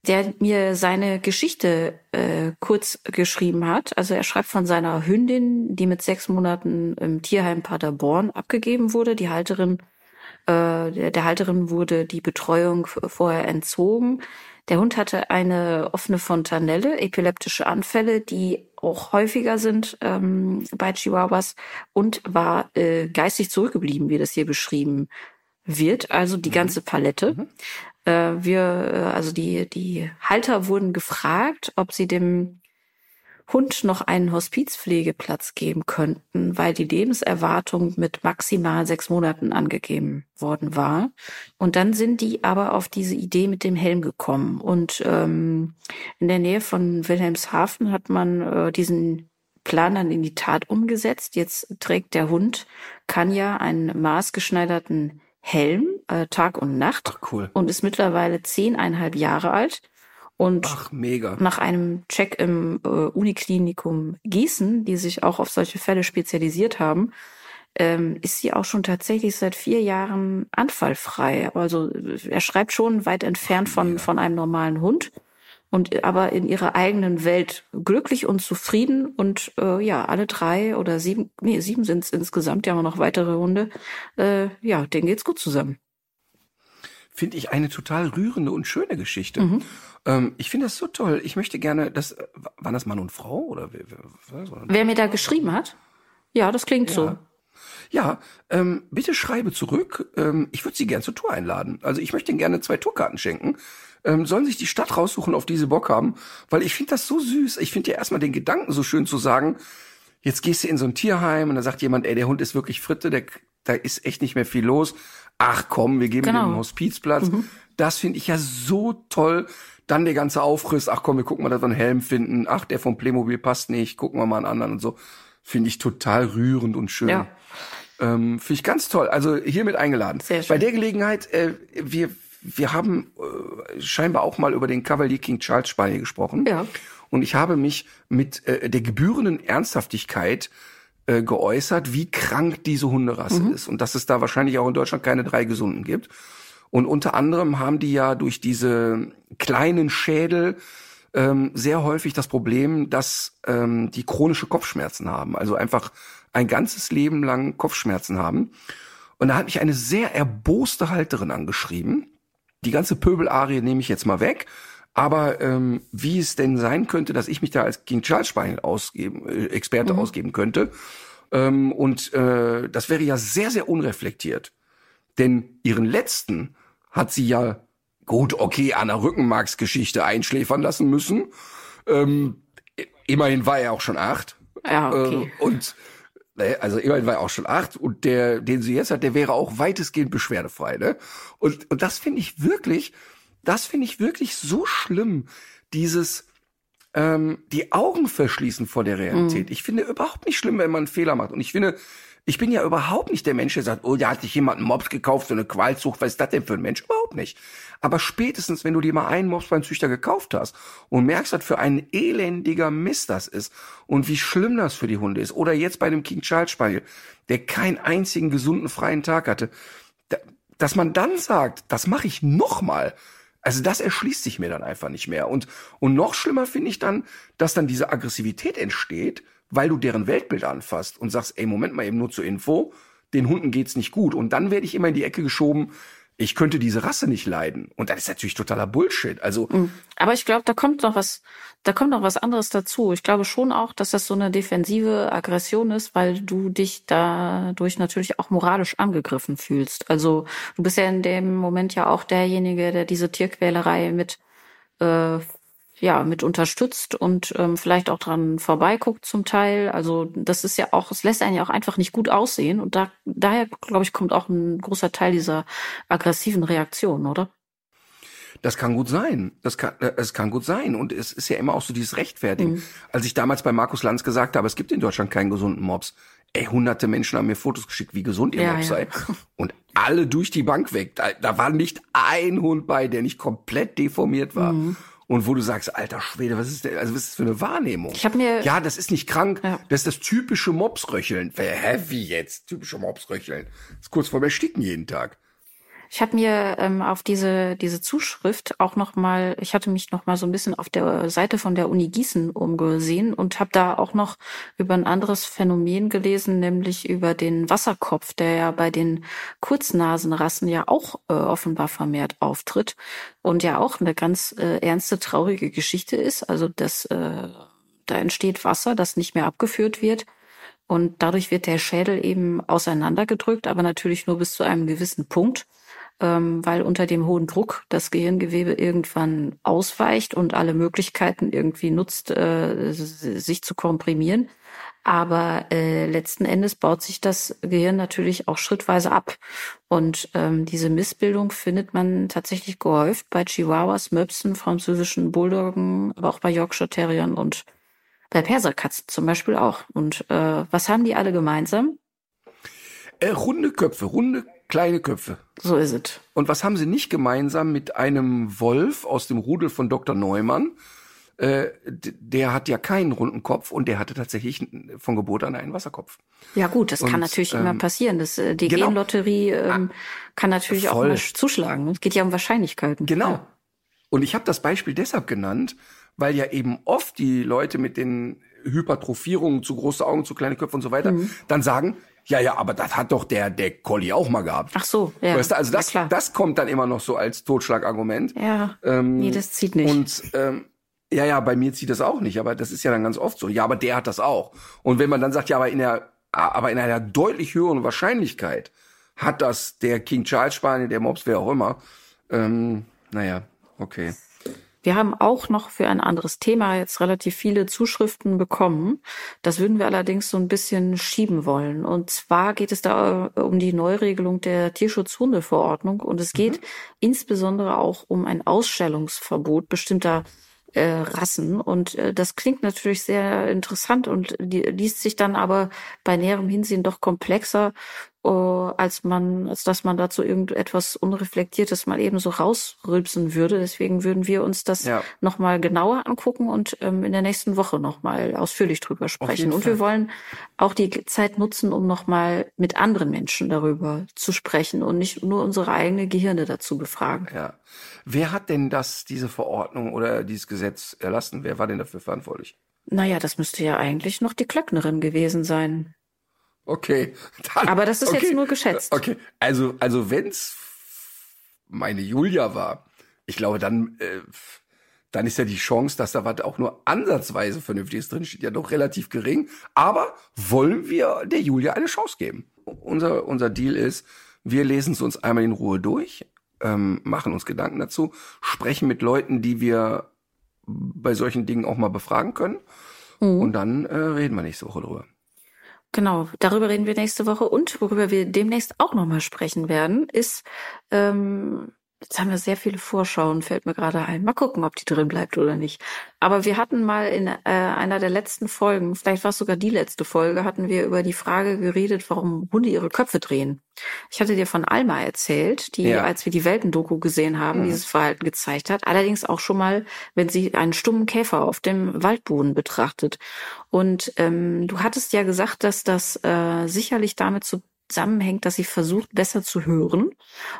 der mir seine Geschichte äh, kurz geschrieben hat. Also er schreibt von seiner Hündin, die mit sechs Monaten im Tierheim Paderborn abgegeben wurde. Die Halterin, äh, der, Halterin wurde die Betreuung vorher entzogen. Der Hund hatte eine offene Fontanelle, epileptische Anfälle, die auch häufiger sind ähm, bei Chihuahuas und war äh, geistig zurückgeblieben, wie das hier beschrieben wird, also die mhm. ganze Palette. Mhm. Äh, wir, äh, also die, die Halter wurden gefragt, ob sie dem Hund noch einen Hospizpflegeplatz geben könnten, weil die Lebenserwartung mit maximal sechs Monaten angegeben worden war. Und dann sind die aber auf diese Idee mit dem Helm gekommen. Und ähm, in der Nähe von Wilhelmshaven hat man äh, diesen Plan dann in die Tat umgesetzt. Jetzt trägt der Hund Kanya einen maßgeschneiderten Helm äh, Tag und Nacht Ach, cool. und ist mittlerweile zehneinhalb Jahre alt. Und Ach, mega. nach einem Check im äh, Uniklinikum Gießen, die sich auch auf solche Fälle spezialisiert haben, ähm, ist sie auch schon tatsächlich seit vier Jahren anfallfrei. Also äh, er schreibt schon weit entfernt von, von einem normalen Hund und aber in ihrer eigenen Welt glücklich und zufrieden und äh, ja, alle drei oder sieben, nee, sieben sind es insgesamt, ja auch noch weitere Hunde, äh, ja, denen geht's gut zusammen. Finde ich eine total rührende und schöne Geschichte. Ähm, ich finde das so toll. Ich möchte gerne, das, waren das Mann und Frau oder wer, wer? Oder- Wer mir da geschrieben hat? Ja, das klingt so. Ja, ähm, bitte schreibe zurück. Ähm, ich würde Sie gern zur Tour einladen. Also ich möchte Ihnen gerne zwei Tourkarten schenken. Ähm, sollen sich die Stadt raussuchen, auf die sie Bock haben. Weil ich finde das so süß. Ich finde ja erstmal den Gedanken so schön zu sagen, jetzt gehst du in so ein Tierheim und dann sagt jemand, ey, der Hund ist wirklich Fritte, der, da ist echt nicht mehr viel los. Ach komm, wir geben Genau. ihm einen Hospizplatz. Das finde ich ja so toll. Dann der ganze Aufriss, ach komm, wir gucken mal, dass wir einen Helm finden. Ach, der vom Playmobil passt nicht, gucken wir mal einen anderen und so. Finde ich total rührend und schön. Ja. Ähm, Finde ich ganz toll. Also hiermit eingeladen. Sehr schön. Bei der Gelegenheit, äh, wir, wir haben äh, scheinbar auch mal über den Cavalier King Charles Spaniel gesprochen. Ja. Und ich habe mich mit äh, der gebührenden Ernsthaftigkeit äh, geäußert, wie krank diese Hunderasse Mhm. ist. Und dass es da wahrscheinlich auch in Deutschland keine drei gesunden gibt. Und unter anderem haben die ja durch diese kleinen Schädel ähm, sehr häufig das Problem, dass ähm, die chronische Kopfschmerzen haben. Also einfach ein ganzes Leben lang Kopfschmerzen haben. Und da hat mich eine sehr erboste Halterin angeschrieben. Die ganze Pöbelarie nehme ich jetzt mal weg. Aber ähm, wie es denn sein könnte, dass ich mich da als King Charles Spaniel ausgeben, äh, Experte ausgeben könnte. Ähm, und äh, das wäre ja sehr, sehr unreflektiert. Denn ihren letzten hat sie ja gut, okay, an der Rückenmarksgeschichte einschläfern lassen müssen. Ähm, immerhin war er auch schon acht. Ja, okay. Äh, und ne, also immerhin war er auch schon acht und der, den sie jetzt hat, der wäre auch weitestgehend beschwerdefrei. Ne? Und, und das finde ich wirklich, das finde ich wirklich so schlimm, dieses ähm, die Augen verschließen vor der Realität. Ich finde überhaupt nicht schlimm, wenn man einen Fehler macht. Und ich finde, ich bin ja überhaupt nicht der Mensch, der sagt, oh, da hat sich jemand einen Mops gekauft, so eine Qualzucht, was ist das denn für ein Mensch? Überhaupt nicht. Aber spätestens, wenn du dir mal einen Mops beim Züchter gekauft hast und merkst, was für ein elendiger Mist das ist und wie schlimm das für die Hunde ist, oder jetzt bei dem King Charles Spaniel, der keinen einzigen gesunden freien Tag hatte, da, dass man dann sagt, das mache ich nochmal. Also das erschließt sich mir dann einfach nicht mehr. Und, und noch schlimmer finde ich dann, dass dann diese Aggressivität entsteht, weil du deren Weltbild anfasst und sagst, ey, Moment mal eben nur zur Info, den Hunden geht's nicht gut. Und dann werde ich immer in die Ecke geschoben, ich könnte diese Rasse nicht leiden. Und das ist natürlich totaler Bullshit. Also, Aber ich glaube, da kommt noch was, da kommt noch was anderes dazu. Ich glaube schon auch, dass das so eine defensive Aggression ist, weil du dich dadurch natürlich auch moralisch angegriffen fühlst. Also du bist ja in dem Moment ja auch derjenige, der diese Tierquälerei mit äh, ja mit unterstützt und ähm, vielleicht auch dran vorbeiguckt zum Teil. Also das ist ja auch, es lässt einen ja auch einfach nicht gut aussehen und da daher glaube ich kommt auch ein großer Teil dieser aggressiven Reaktion, oder? Das kann gut sein. Das kann, äh, es kann gut sein. Und es ist ja immer auch so dieses Rechtfertigen. Als ich damals bei Markus Lanz gesagt habe, es gibt in Deutschland keinen gesunden Mops. Ey, hunderte Menschen haben mir Fotos geschickt, wie gesund ihr Ja, Mops ja. sei. Und alle durch die Bank weg. Da, da war nicht ein Hund bei, der nicht komplett deformiert war. Mhm. Und wo du sagst, alter Schwede, was ist denn, also was ist das für eine Wahrnehmung? Ich hab mir- ja, das ist nicht krank, Ja. das ist das typische Mopsröcheln. Hä, wie jetzt? Typische Mopsröcheln. Das ist kurz vor dem Ersticken jeden Tag. Ich habe mir ähm, auf diese diese Zuschrift auch noch mal, ich hatte mich noch mal so ein bisschen auf der Seite von der Uni Gießen umgesehen und habe da auch noch über ein anderes Phänomen gelesen, nämlich über den Wasserkopf, der ja bei den Kurznasenrassen ja auch äh, offenbar vermehrt auftritt und ja auch eine ganz äh, ernste traurige Geschichte ist. Also das äh, da entsteht Wasser, das nicht mehr abgeführt wird. Und dadurch wird der Schädel eben auseinandergedrückt, aber natürlich nur bis zu einem gewissen Punkt, ähm, weil unter dem hohen Druck das Gehirngewebe irgendwann ausweicht und alle Möglichkeiten irgendwie nutzt, äh, sich zu komprimieren. Aber äh, letzten Endes baut sich das Gehirn natürlich auch schrittweise ab. Und ähm, diese Missbildung findet man tatsächlich gehäuft bei Chihuahuas, Möpsen, französischen Bulldoggen, aber auch bei Yorkshire Terriern und Bei Perserkatzen zum Beispiel auch. Und äh, was haben die alle gemeinsam? Äh, runde Köpfe, runde kleine Köpfe. So ist es. Und was haben sie nicht gemeinsam mit einem Wolf aus dem Rudel von Dr. Neumann? Äh, der hat ja keinen runden Kopf und der hatte tatsächlich von Geburt an einen Wasserkopf. Ja gut, das Und, kann natürlich ähm, immer passieren. Das, äh, die genau. Genlotterie ähm, kann natürlich auch voll. mal zuschlagen. Es geht ja um Wahrscheinlichkeiten. Genau. Ja. Und ich habe das Beispiel deshalb genannt, weil ja eben oft die Leute mit den Hypertrophierungen, zu große Augen, zu kleine Köpfe und so weiter, Mhm. dann sagen, ja, ja, aber das hat doch der, der Collie auch mal gehabt. Ach so, ja. Weißt du, also das, ja, klar. das kommt dann immer noch so als Totschlagargument. ja. Ähm, nee, das zieht nicht. Und ähm, ja, ja, bei mir zieht das auch nicht, aber das ist ja dann ganz oft so. Ja, aber der hat das auch. Und wenn man dann sagt, ja, aber in der, aber in einer deutlich höheren Wahrscheinlichkeit hat das der King Charles Spaniel, der Mops, wer auch immer. Ähm, naja, okay. Wir haben auch noch für ein anderes Thema jetzt relativ viele Zuschriften bekommen. Das würden wir allerdings so ein bisschen schieben wollen. Und zwar geht es da äh, um die Neuregelung der Tierschutzhundeverordnung und es geht insbesondere auch um ein Ausstellungsverbot bestimmter äh, Rassen. Und äh, das klingt natürlich sehr interessant und die, liest sich dann aber bei näherem Hinsehen doch komplexer, äh, als man, als dass man dazu irgendetwas Unreflektiertes mal eben so rausrülpsen würde. Deswegen würden wir uns das Ja. nochmal genauer angucken und ähm, in der nächsten Woche nochmal ausführlich drüber sprechen. Und wir wollen auch die Zeit nutzen, um nochmal mit anderen Menschen darüber zu sprechen und nicht nur unsere eigene Gehirne dazu befragen. Ja. Wer hat denn das, diese Verordnung oder dieses Gesetz erlassen? Wer war denn dafür verantwortlich? Naja, das müsste ja eigentlich noch die Klöcknerin gewesen sein. Okay. Dann, Aber das ist okay. jetzt nur geschätzt. Okay. Also, also wenn's meine Julia war, ich glaube, dann, äh, dann ist ja die Chance, dass da was auch nur ansatzweise Vernünftiges drinsteht, ja doch relativ gering. Aber wollen wir der Julia eine Chance geben? Unser, unser Deal ist, wir lesen es uns einmal in Ruhe durch, ähm, machen uns Gedanken dazu, sprechen mit Leuten, die wir bei solchen Dingen auch mal befragen können. Mhm. Und dann äh, reden wir nächste Woche drüber. Genau, darüber reden wir nächste Woche. Und worüber wir demnächst auch nochmal sprechen werden, ist, ähm, jetzt haben wir sehr viele Vorschauen, fällt mir gerade ein. Mal gucken, ob die drin bleibt oder nicht. Aber wir hatten mal in äh, einer der letzten Folgen, vielleicht war es sogar die letzte Folge, hatten wir über die Frage geredet, warum Hunde ihre Köpfe drehen. Ich hatte dir von Alma erzählt, die, Ja. als wir die Welpendoku gesehen haben, Mhm. dieses Verhalten gezeigt hat. Allerdings auch schon mal, wenn sie einen stummen Käfer auf dem Waldboden betrachtet. Und ähm, du hattest ja gesagt, dass das äh, sicherlich damit zusammenhängt, dass sie versucht, besser zu hören.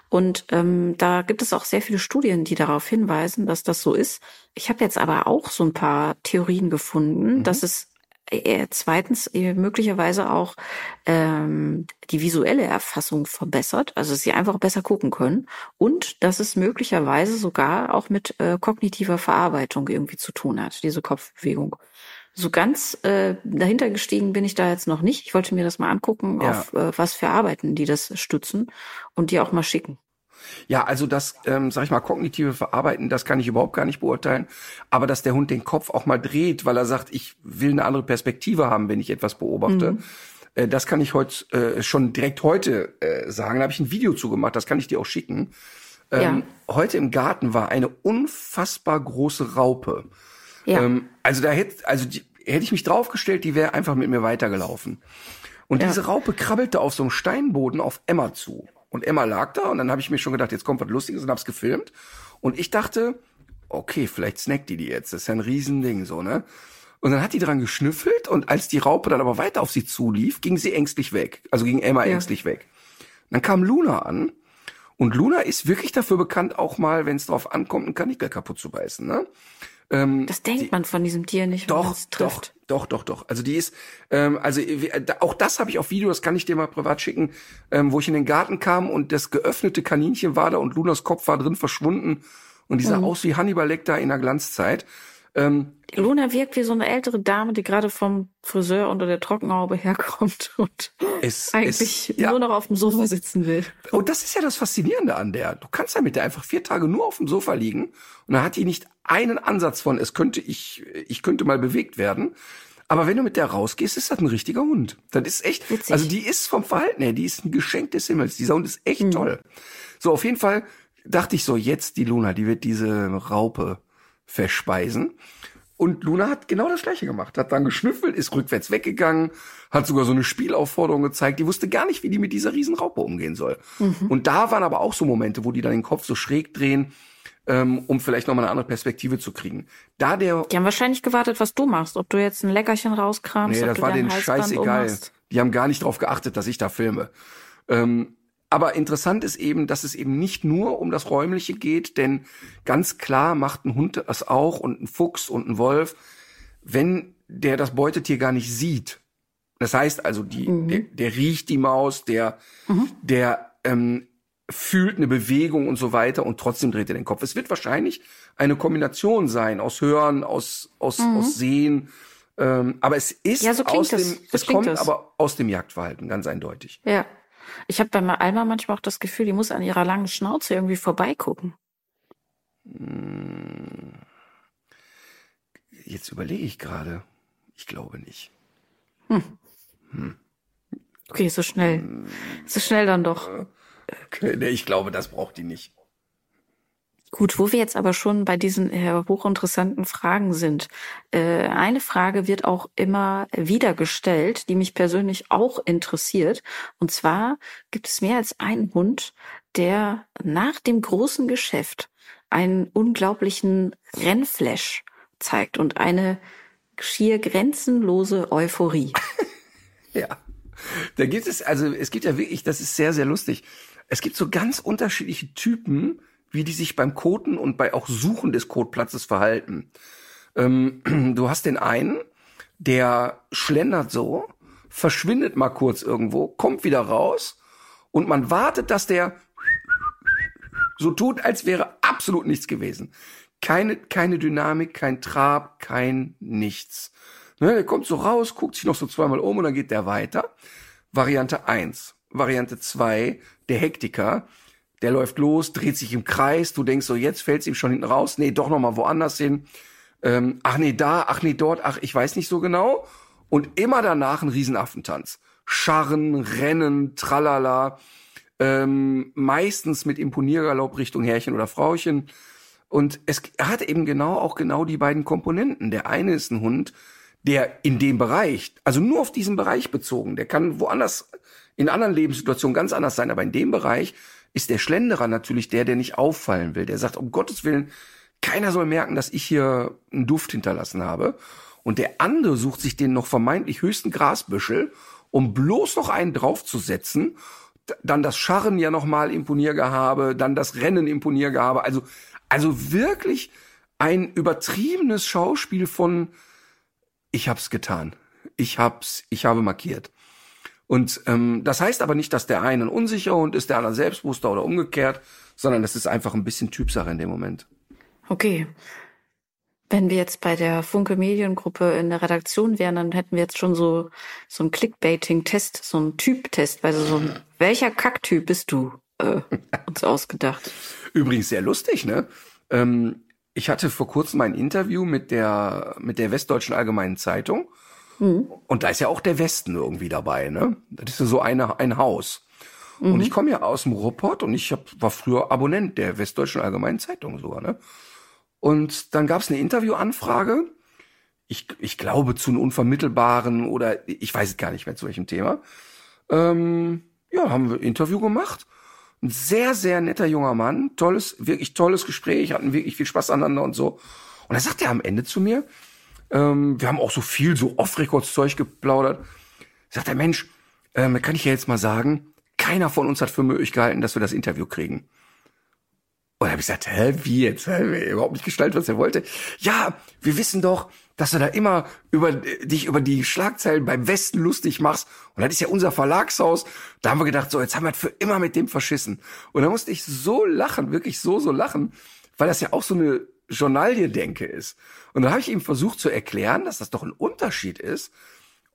Und ähm, da gibt es auch sehr viele Studien, die darauf hinweisen, dass das so ist. Ich habe jetzt aber auch so ein paar Theorien gefunden, Mhm. dass es äh, zweitens äh, möglicherweise auch ähm, die visuelle Erfassung verbessert, also dass sie einfach besser gucken können und dass es möglicherweise sogar auch mit äh, kognitiver Verarbeitung irgendwie zu tun hat, diese Kopfbewegung. So ganz äh, dahinter gestiegen bin ich da jetzt noch nicht. Ich wollte mir das mal angucken, Ja. auf äh, was für Arbeiten die das stützen und die auch mal schicken. Ja, also das, ähm, sag ich mal, kognitive Verarbeiten, das kann ich überhaupt gar nicht beurteilen. Aber dass der Hund den Kopf auch mal dreht, weil er sagt, ich will eine andere Perspektive haben, wenn ich etwas beobachte, äh, das kann ich heute äh, schon direkt heute äh, sagen. Da habe ich ein Video zugemacht, das kann ich dir auch schicken. Ähm, Heute im Garten war eine unfassbar große Raupe. Ja. Ähm, also da hätte, also die, hätte ich mich draufgestellt, die wäre einfach mit mir weitergelaufen. Und Ja. diese Raupe krabbelte auf so einem Steinboden auf Emma zu. Und Emma lag da und dann habe ich mir schon gedacht, jetzt kommt was Lustiges und hab's gefilmt. Und ich dachte, okay, vielleicht snackt die die jetzt. Das ist ja ein Riesending, so, ne? Und dann hat die dran geschnüffelt und als die Raupe dann aber weiter auf sie zulief, ging sie ängstlich weg. Also ging Emma Ja. ängstlich weg. Dann kam Luna an und Luna ist wirklich dafür bekannt, auch mal, wenn es drauf ankommt, einen Kanickel kaputt zu beißen, ne? Ähm, Das denkt man von diesem Tier nicht, doch, doch, doch, doch, doch. Also die ist, ähm, also äh, da- auch das habe ich auf Video, das kann ich dir mal privat schicken, ähm, wo ich in den Garten kam und das geöffnete Kaninchen war da und Lunas Kopf war drin verschwunden und die sah Mhm. aus wie Hannibal Lecter in der Glanzzeit. Ähm, Luna wirkt wie so eine ältere Dame, die gerade vom Friseur unter der Trockenhaube herkommt und es, eigentlich es, ja. nur noch auf dem Sofa sitzen will. Und das ist ja das Faszinierende an der. Du kannst ja mit der einfach vier Tage nur auf dem Sofa liegen und da hat die nicht einen Ansatz von, es könnte ich, ich könnte mal bewegt werden. Aber wenn du mit der rausgehst, ist das ein richtiger Hund. Das ist echt, Witzig. also die ist vom Verhalten her, die ist ein Geschenk des Himmels. Dieser Hund ist echt Mhm. toll. So, auf jeden Fall dachte ich so, jetzt die Luna, die wird diese Raupe verspeisen. Und Luna hat genau das gleiche gemacht, hat dann geschnüffelt, ist rückwärts weggegangen, hat sogar so eine Spielaufforderung gezeigt, die wusste gar nicht, wie die mit dieser Riesenraupe umgehen soll. Mhm. Und da waren aber auch so Momente, wo die dann den Kopf so schräg drehen, ähm, um vielleicht nochmal eine andere Perspektive zu kriegen. Da der Die haben wahrscheinlich gewartet, was du machst, ob du jetzt ein Leckerchen rauskramst, nee, ob das du war denen scheißegal. umhast. Die haben gar nicht darauf geachtet, dass ich da filme. Ähm, aber interessant ist eben, dass es eben nicht nur um das Räumliche geht, denn ganz klar macht ein Hund das auch und ein Fuchs und ein Wolf, wenn der das Beutetier gar nicht sieht. Das heißt also, die, Mhm. der, der riecht die Maus, der, der ähm, fühlt eine Bewegung und so weiter und trotzdem dreht er den Kopf. Es wird wahrscheinlich eine Kombination sein aus Hören, aus, aus, aus Sehen. Ähm, aber es ist Mhm. Ja, so aus dem, es. So es kommt es. aber aus dem Jagdverhalten, ganz eindeutig. Ja. Ich habe bei Alma manchmal auch das Gefühl, die muss an ihrer langen Schnauze irgendwie vorbeigucken. Jetzt überlege ich gerade. Ich glaube nicht. Okay, so schnell. So schnell dann doch. Nee, ich glaube, das braucht die nicht. Gut, wo wir jetzt aber schon bei diesen äh, hochinteressanten Fragen sind. Äh, eine Frage wird auch immer wieder gestellt, die mich persönlich auch interessiert. Und zwar gibt es mehr als einen Hund, der nach dem großen Geschäft einen unglaublichen Rennflash zeigt und eine schier grenzenlose Euphorie. Ja. Da gibt es, also es gibt ja wirklich, das ist sehr, sehr lustig. Es gibt so ganz unterschiedliche Typen, wie die sich beim Koten und bei auch Suchen des Kotplatzes verhalten. Ähm, du hast den einen, der schlendert so, verschwindet mal kurz irgendwo, kommt wieder raus und man wartet, dass der so tut, als wäre absolut nichts gewesen. Keine, keine Dynamik, kein Trab, kein nichts. Ne, der kommt so raus, guckt sich noch so zweimal um und dann geht der weiter. Variante eins, Variante zwei, der Hektiker, der läuft los, dreht sich im Kreis, du denkst so, jetzt fällt's ihm schon hinten raus, nee, doch noch mal woanders hin. Ähm, ach nee, da, ach nee, dort, ach, ich weiß nicht so genau. Und immer danach ein Riesenaffentanz. Scharren, Rennen, Tralala, ähm, meistens mit Imponiergalopp Richtung Herrchen oder Frauchen. Und es hat eben genau auch genau die beiden Komponenten. Der eine ist ein Hund, der in dem Bereich, also nur auf diesen Bereich bezogen, der kann woanders, in anderen Lebenssituationen ganz anders sein, aber in dem Bereich ist der Schlenderer natürlich der, der nicht auffallen will. Der sagt, um Gottes Willen, keiner soll merken, dass ich hier einen Duft hinterlassen habe. Und der andere sucht sich den noch vermeintlich höchsten Grasbüschel, um bloß noch einen draufzusetzen. Dann das Scharren ja nochmal Imponiergehabe, dann das Rennen Imponiergehabe. Also, also wirklich ein übertriebenes Schauspiel von ich hab's getan. Ich hab's, ich habe markiert. Und ähm, das heißt aber nicht, dass der eine ein unsicherer Hund ist, der andere selbstbewusster oder umgekehrt, sondern das ist einfach ein bisschen Typsache in dem Moment. Okay. Wenn wir jetzt bei der Funke Mediengruppe in der Redaktion wären, dann hätten wir jetzt schon so, so einen Clickbaiting-Test, so einen Typ-Test, also so ein, welcher Kacktyp bist du, äh, uns ausgedacht. Übrigens sehr lustig, ne? Ähm, ich hatte vor kurzem ein Interview mit der mit der Westdeutschen Allgemeinen Zeitung und da ist ja auch der Westen irgendwie dabei, ne? Das ist ja so eine, ein Haus. Und ich komme ja aus dem Ruhrpott und ich hab, war früher Abonnent der Westdeutschen Allgemeinen Zeitung sogar, ne? Und dann gab es eine Interviewanfrage. Ich, ich glaube zu einem unvermittelbaren oder ich weiß es gar nicht mehr zu welchem Thema. Ähm, ja, haben wir ein Interview gemacht. Ein sehr, sehr netter junger Mann. Tolles, wirklich tolles Gespräch, hatten wirklich viel Spaß aneinander und so. Und dann sagt er am Ende zu mir, ähm, wir haben auch so viel so Off-Records-Zeug geplaudert. Sagt der Mensch, ähm, kann ich ja jetzt mal sagen, keiner von uns hat für möglich gehalten, dass wir das Interview kriegen. Und dann habe ich gesagt, hä, wie jetzt? Hä, überhaupt nicht gestaltet, was er wollte. Ja, wir wissen doch, dass du da immer über dich über die Schlagzeilen beim Westen lustig machst. Und das ist ja unser Verlagshaus. Da haben wir gedacht, so, jetzt haben wir das für immer mit dem verschissen. Und da musste ich so lachen, wirklich so, so lachen, weil das ja auch so eine Journalie-Denke ist. Und da habe ich ihm versucht zu erklären, dass das doch ein Unterschied ist,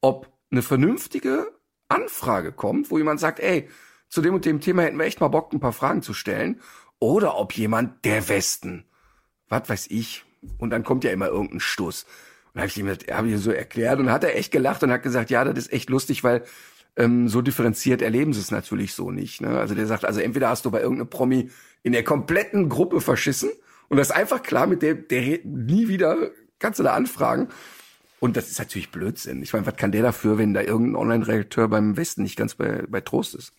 ob eine vernünftige Anfrage kommt, wo jemand sagt, ey, zu dem und dem Thema hätten wir echt mal Bock, ein paar Fragen zu stellen. Oder ob jemand der Westen, was weiß ich, und dann kommt ja immer irgendein Stuss. Und habe ich ihm das- hab ich so erklärt und hat er echt gelacht und hat gesagt, ja, das ist echt lustig, weil ähm, so differenziert erleben sie es natürlich so nicht. Ne? Also der sagt, also entweder hast du bei irgendeinem Promi in der kompletten Gruppe verschissen und das ist einfach klar, mit der, der nie wieder kannst du da anfragen. Und das ist natürlich Blödsinn. Ich meine, was kann der dafür, wenn da irgendein Online-Redakteur beim Westen nicht ganz bei, bei Trost ist?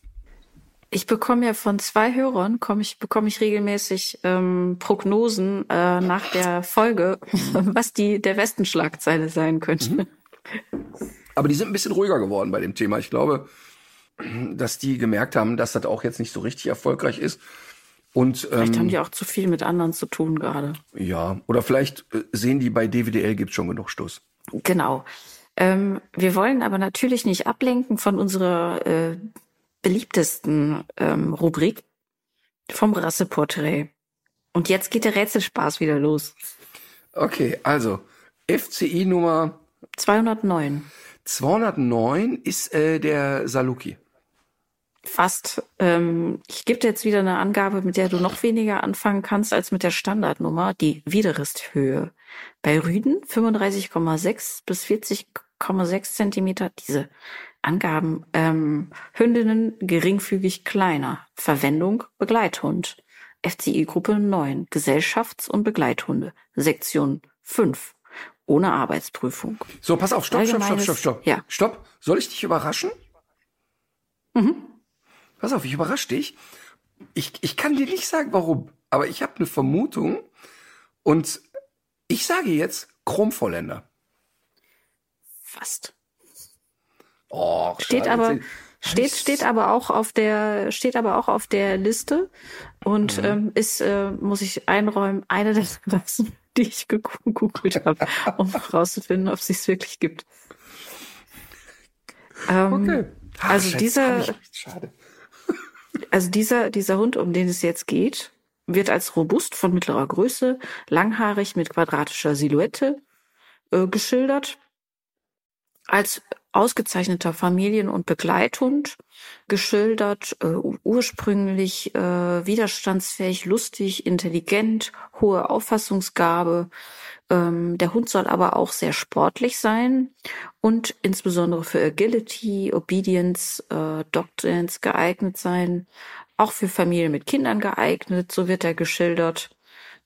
Ich bekomme ja von zwei Hörern, komme ich, bekomme ich regelmäßig ähm, Prognosen äh, nach der Folge, was die der Westenschlagzeile sein könnte. Mhm. Aber die sind ein bisschen ruhiger geworden bei dem Thema. Ich glaube, dass die gemerkt haben, dass das auch jetzt nicht so richtig erfolgreich ist. Und, vielleicht ähm, haben die auch zu viel mit anderen zu tun gerade. Ja, oder vielleicht äh, sehen die bei DWDL gibt schon genug Stoß. Genau. Ähm, wir wollen aber natürlich nicht ablenken von unserer äh, beliebtesten ähm, Rubrik vom Rasseporträt. Und jetzt geht der Rätselspaß wieder los. Okay, also FCI Nummer 209. 209 ist äh, der Saluki. Fast. Ähm, ich gebe dir jetzt wieder eine Angabe, mit der du noch weniger anfangen kannst als mit der Standardnummer, die Widerristhöhe. Bei Rüden 35,6 bis 40,6 Zentimeter. Diese Angaben. Ähm, Hündinnen geringfügig kleiner. Verwendung Begleithund. FCI-Gruppe 9. Gesellschafts- und Begleithunde. Sektion 5. Ohne Arbeitsprüfung. So, pass auf, stopp, stopp, stopp, stopp, stopp. Ja. Stopp. Soll ich dich überraschen? Mhm. Pass auf, ich überrasche dich. Ich, ich kann dir nicht sagen, warum, aber ich habe eine Vermutung und ich sage jetzt Chromvolländer. Fast. Oh, steht aber steht steht aber auch auf der steht aber auch auf der Liste und mhm. ähm, ist äh, muss ich einräumen eine der Rassen, die ich gegoogelt habe, um herauszufinden, ob es sich wirklich gibt. Ähm, okay. Ach, also Scheiße, dieser schade. Also dieser dieser Hund, um den es jetzt geht, wird als robust von mittlerer Größe, langhaarig mit quadratischer Silhouette äh, geschildert. Als ausgezeichneter Familien- und Begleithund geschildert, äh, ursprünglich äh, widerstandsfähig, lustig, intelligent, hohe Auffassungsgabe. Ähm, der Hund soll aber auch sehr sportlich sein und insbesondere für Agility, Obedience, äh, Doctrines geeignet sein, auch für Familien mit Kindern geeignet, so wird er geschildert.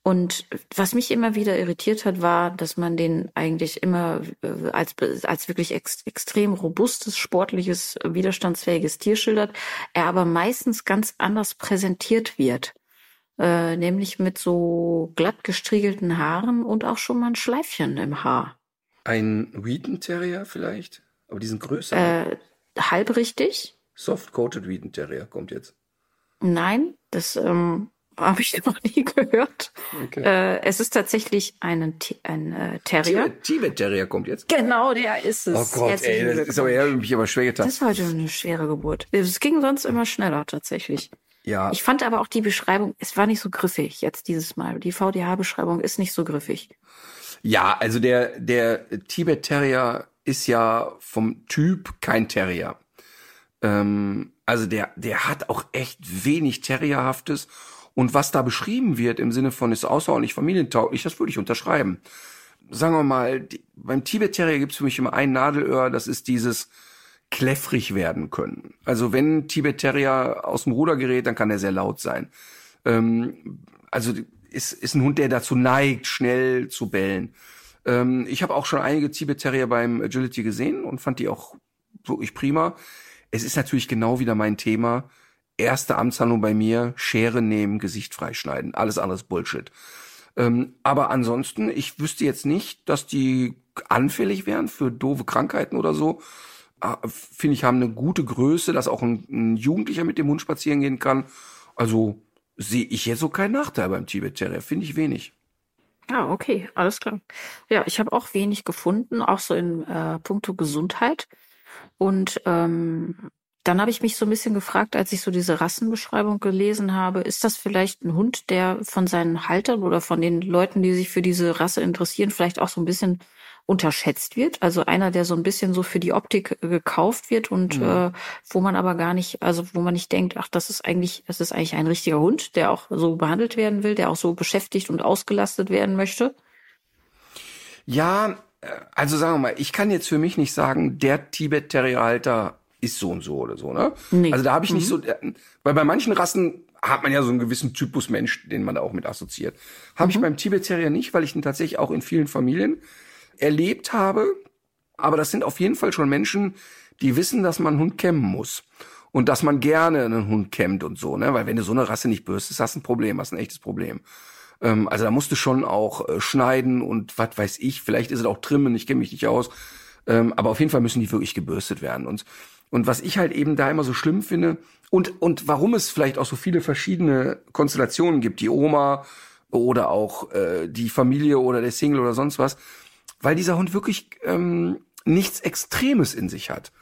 Und was mich immer wieder irritiert hat, war, dass man den eigentlich immer äh, als, als wirklich ex, extrem robustes, sportliches, widerstandsfähiges Tier schildert, er aber meistens ganz anders präsentiert wird. Äh, nämlich mit so glatt gestriegelten Haaren und auch schon mal ein Schleifchen im Haar. Ein Wheaton Terrier vielleicht? Aber die sind größer. Äh, halb richtig. Soft-Coated Wheaton Terrier kommt jetzt. Nein, das ähm, habe ich noch nie gehört. Okay. Äh, es ist tatsächlich ein, ein äh, Terrier. Tibet-Terrier kommt jetzt. Genau, der ist es. Oh Gott, ey, das ist aber, er mich aber schwer getan. Das war heute eine schwere Geburt. Es ging sonst immer schneller tatsächlich. Ja. Ich fand aber auch die Beschreibung, es war nicht so griffig jetzt dieses Mal. Die VDH-Beschreibung ist nicht so griffig. Ja, also der, der Tibet-Terrier ist ja vom Typ kein Terrier. Ähm, also der, der hat auch echt wenig Terrierhaftes und was da beschrieben wird im Sinne von ist außerordentlich familientauglich, das würde ich unterschreiben. Sagen wir mal, die, beim Tibet-Terrier gibt es für mich immer ein Nadelöhr, das ist dieses kläffrig werden können. Also wenn Tibet-Terrier aus dem Ruder gerät, dann kann er sehr laut sein. Ähm, also ist, ist ein Hund, der dazu neigt, schnell zu bellen. Ähm, ich habe auch schon einige Tibet-Terrier beim Agility gesehen und fand die auch wirklich prima. Es ist natürlich genau wieder mein Thema erste Amtshandlung bei mir, Schere nehmen, Gesicht freischneiden. Alles anderes Bullshit. Ähm, aber ansonsten, ich wüsste jetzt nicht, dass die anfällig wären für doofe Krankheiten oder so. Äh, Finde ich, haben eine gute Größe, dass auch ein, ein, Jugendlicher mit dem Hund spazieren gehen kann. Also sehe ich jetzt so keinen Nachteil beim Tibet Terrier. Finde ich wenig. Ah, okay, alles klar. Ja, ich habe auch wenig gefunden, auch so in äh, puncto Gesundheit. Und ähm, dann habe ich mich so ein bisschen gefragt, als ich so diese Rassenbeschreibung gelesen habe, ist das vielleicht ein Hund, der von seinen Haltern oder von den Leuten, die sich für diese Rasse interessieren, vielleicht auch so ein bisschen unterschätzt wird? Also einer, der so ein bisschen so für die Optik gekauft wird und mhm. äh, wo man aber gar nicht, also wo man nicht denkt, ach, das ist eigentlich, das ist eigentlich ein richtiger Hund, der auch so behandelt werden will, der auch so beschäftigt und ausgelastet werden möchte? Ja, äh, also sagen wir mal, ich kann jetzt für mich nicht sagen, der Tibet-Terrier-Halter ist so und so oder so, ne? Nee. Also da habe ich nicht so, äh, weil bei manchen Rassen hat man ja so einen gewissen Typus Mensch, den man da auch mit assoziiert. Habe ich beim Tibet Terrier nicht, weil ich ihn tatsächlich auch in vielen Familien erlebt habe. Aber das sind auf jeden Fall schon Menschen, die wissen, dass man einen Hund kämmen muss. Und dass man gerne einen Hund kämmt und so, ne? Weil wenn du so eine Rasse nicht bürstest, hast du ein Problem, hast ein echtes Problem. Ähm, also da musst du schon auch äh, schneiden und was weiß ich, vielleicht ist es auch trimmen, ich kenne mich nicht aus. Ähm, aber auf jeden Fall müssen die wirklich gebürstet werden. Und, und was ich halt eben da immer so schlimm finde, und, und warum es vielleicht auch so viele verschiedene Konstellationen gibt, die Oma oder auch äh, die Familie oder der Single oder sonst was, weil dieser Hund wirklich ähm, nichts Extremes in sich hat.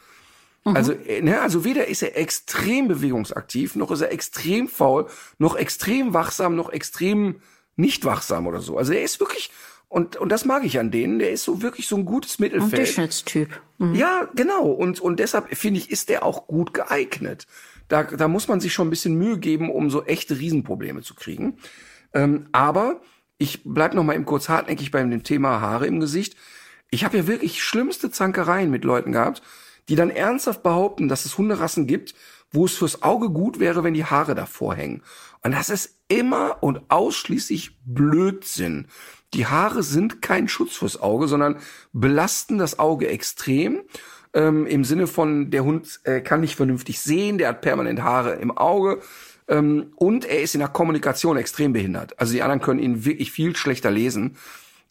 Also, äh, ne, also weder ist er extrem bewegungsaktiv, noch ist er extrem faul, noch extrem wachsam, noch extrem nicht wachsam oder so. Also er ist wirklich, und, und das mag ich an denen, der ist so wirklich so ein gutes Ein Mittelfeld. Durchschnittstyp. Mhm. Ja, genau. Und, und deshalb finde ich, ist der auch gut geeignet. Da, da muss man sich schon ein bisschen Mühe geben, um so echte Riesenprobleme zu kriegen. Ähm, aber ich bleib noch mal eben kurz hartnäckig bei dem Thema Haare im Gesicht. Ich habe ja wirklich schlimmste Zankereien mit Leuten gehabt, die dann ernsthaft behaupten, dass es Hunderassen gibt, wo es fürs Auge gut wäre, wenn die Haare davor hängen. Und das ist immer und ausschließlich Blödsinn. Die Haare sind kein Schutz fürs Auge, sondern belasten das Auge extrem. Ähm, Im Sinne von, der Hund äh, kann nicht vernünftig sehen, der hat permanent Haare im Auge. Ähm, und er ist in der Kommunikation extrem behindert. Also die anderen können ihn wirklich viel schlechter lesen.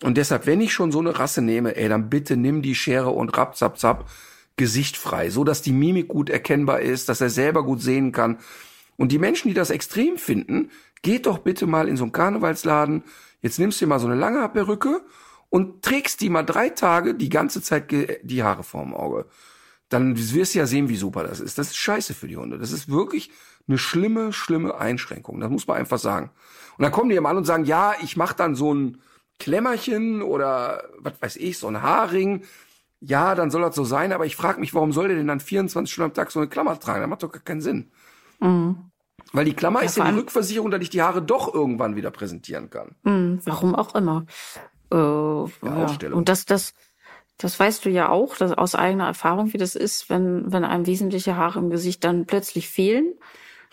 Und deshalb, wenn ich schon so eine Rasse nehme, ey, dann bitte nimm die Schere und rapp, zap, zap, Gesicht frei, so dass die Mimik gut erkennbar ist, dass er selber gut sehen kann. Und die Menschen, die das extrem finden, geht doch bitte mal in so einen Karnevalsladen. Jetzt nimmst du dir mal so eine lange Perücke und trägst die mal drei Tage die ganze Zeit die Haare vorm Auge. Dann wirst du ja sehen, wie super das ist. Das ist scheiße für die Hunde. Das ist wirklich eine schlimme, schlimme Einschränkung. Das muss man einfach sagen. Und dann kommen die immer an und sagen, ja, ich mache dann so ein Klemmerchen oder was weiß ich, so ein Haarring. Ja, dann soll das so sein, aber ich frage mich, warum soll der denn dann 24 Stunden am Tag so eine Klammer tragen? Das macht doch gar keinen Sinn. Weil die Klammer ist ja die Rückversicherung, dass ich die Haare doch irgendwann wieder präsentieren kann. Hm, warum auch immer. Äh, ja. Ausstellung. Und das, das, das weißt du ja auch, dass aus eigener Erfahrung, wie das ist, wenn, wenn einem wesentliche Haare im Gesicht dann plötzlich fehlen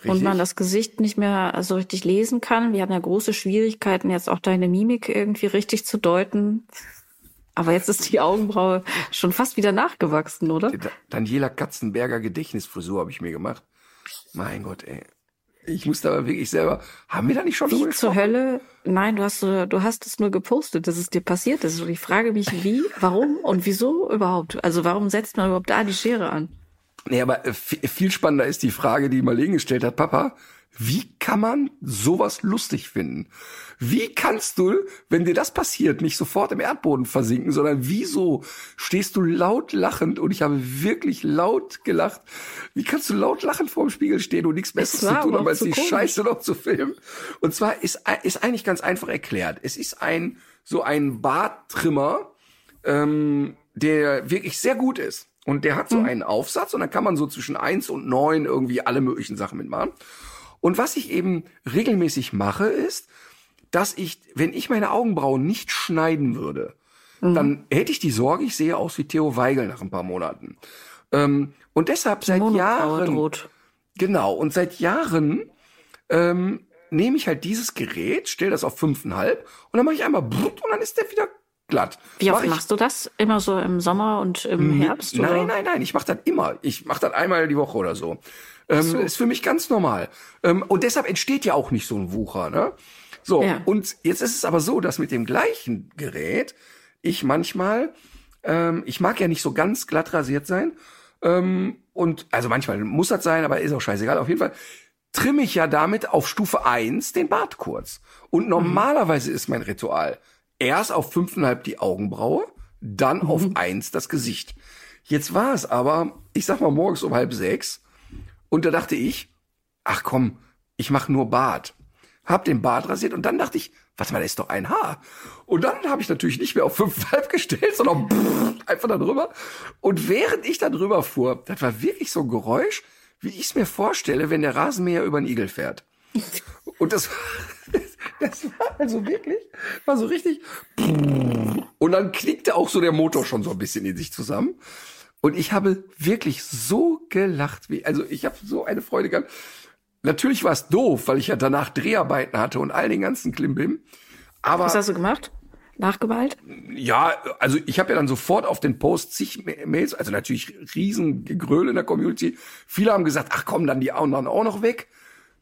und Richtig. man das Gesicht nicht mehr so richtig lesen kann. Wir haben ja große Schwierigkeiten, jetzt auch deine Mimik irgendwie richtig zu deuten. Aber jetzt ist die Augenbraue schon fast wieder nachgewachsen, oder? Daniela Katzenberger Gedächtnisfrisur habe ich mir gemacht. Mein Gott, ey. Ich musste aber wirklich selber. Haben wir da nicht schon drüber Wie zur gesprochen? Hölle? Nein, du hast, so- du hast es nur gepostet, dass es dir passiert ist. Und ich frage mich, wie, warum und wieso überhaupt? Also warum setzt man überhaupt da die Schere an? Nee, aber äh, vi- viel spannender ist die Frage, die Marlene gestellt hat. Papa, wie kann man sowas lustig finden? Wie kannst du, wenn dir das passiert, nicht sofort im Erdboden versinken, sondern wieso stehst du laut lachend und ich habe wirklich laut gelacht. Wie kannst du laut lachend vor dem Spiegel stehen und nichts Besseres zu tun, auch als die komisch. Scheiße noch zu filmen? Und zwar ist, ist eigentlich ganz einfach erklärt. Es ist ein, so ein Barttrimmer, ähm, der wirklich sehr gut ist. Und der hat so einen Aufsatz und dann kann man so zwischen eins und neun irgendwie alle möglichen Sachen mitmachen. Und was ich eben regelmäßig mache, ist, dass ich, wenn ich meine Augenbrauen nicht schneiden würde, dann hätte ich die Sorge, ich sehe aus wie Theo Weigel nach ein paar Monaten. Ähm, und deshalb seit Jahren, droht. genau, und seit Jahren ähm, nehme ich halt dieses Gerät, stelle das auf fünfeinhalb und dann mache ich einmal brut und dann ist der wieder glatt. Wie Mach oft ich- machst du das? Immer so im Sommer und im Herbst? Nein, oder? nein, nein, ich mache das immer. Ich mache das einmal die Woche oder so. Ähm, Ist für mich ganz normal. Ähm, und deshalb entsteht ja auch nicht so ein Wucher. Ne? So, Ja. und jetzt ist es aber so, dass mit dem gleichen Gerät ich manchmal, ähm, ich mag ja nicht so ganz glatt rasiert sein. Ähm, und also manchmal muss das sein, aber ist auch scheißegal. Auf jeden Fall trimme ich ja damit auf Stufe 1 den Bart kurz. Und normalerweise ist mein Ritual erst auf 5,5 die Augenbraue, dann auf 1 das Gesicht. Jetzt war es aber, ich sag mal morgens um halb sechs und da dachte ich, ach komm, ich mache nur Bart. Hab den Bart rasiert und dann dachte ich, warte mal, da ist doch ein Haar. Und dann habe ich natürlich nicht mehr auf 5,5 gestellt, sondern einfach da drüber. Und während ich da drüber fuhr, das war wirklich so ein Geräusch, wie ich es mir vorstelle, wenn der Rasenmäher über einen Igel fährt. Und das, das war also wirklich, war so richtig. Und dann knickte auch so der Motor schon so ein bisschen in sich zusammen. Und ich habe wirklich so gelacht, wie, also ich habe so eine Freude gehabt. Natürlich war es doof, weil ich ja danach Dreharbeiten hatte und all den ganzen Klimbim. Aber Was hast du gemacht? Nachgemalt? ja, also ich habe ja dann sofort auf den Post zig Ma- Mails, also natürlich riesen Gegröle in der Community. Viele haben gesagt, ach komm, dann die anderen auch noch weg.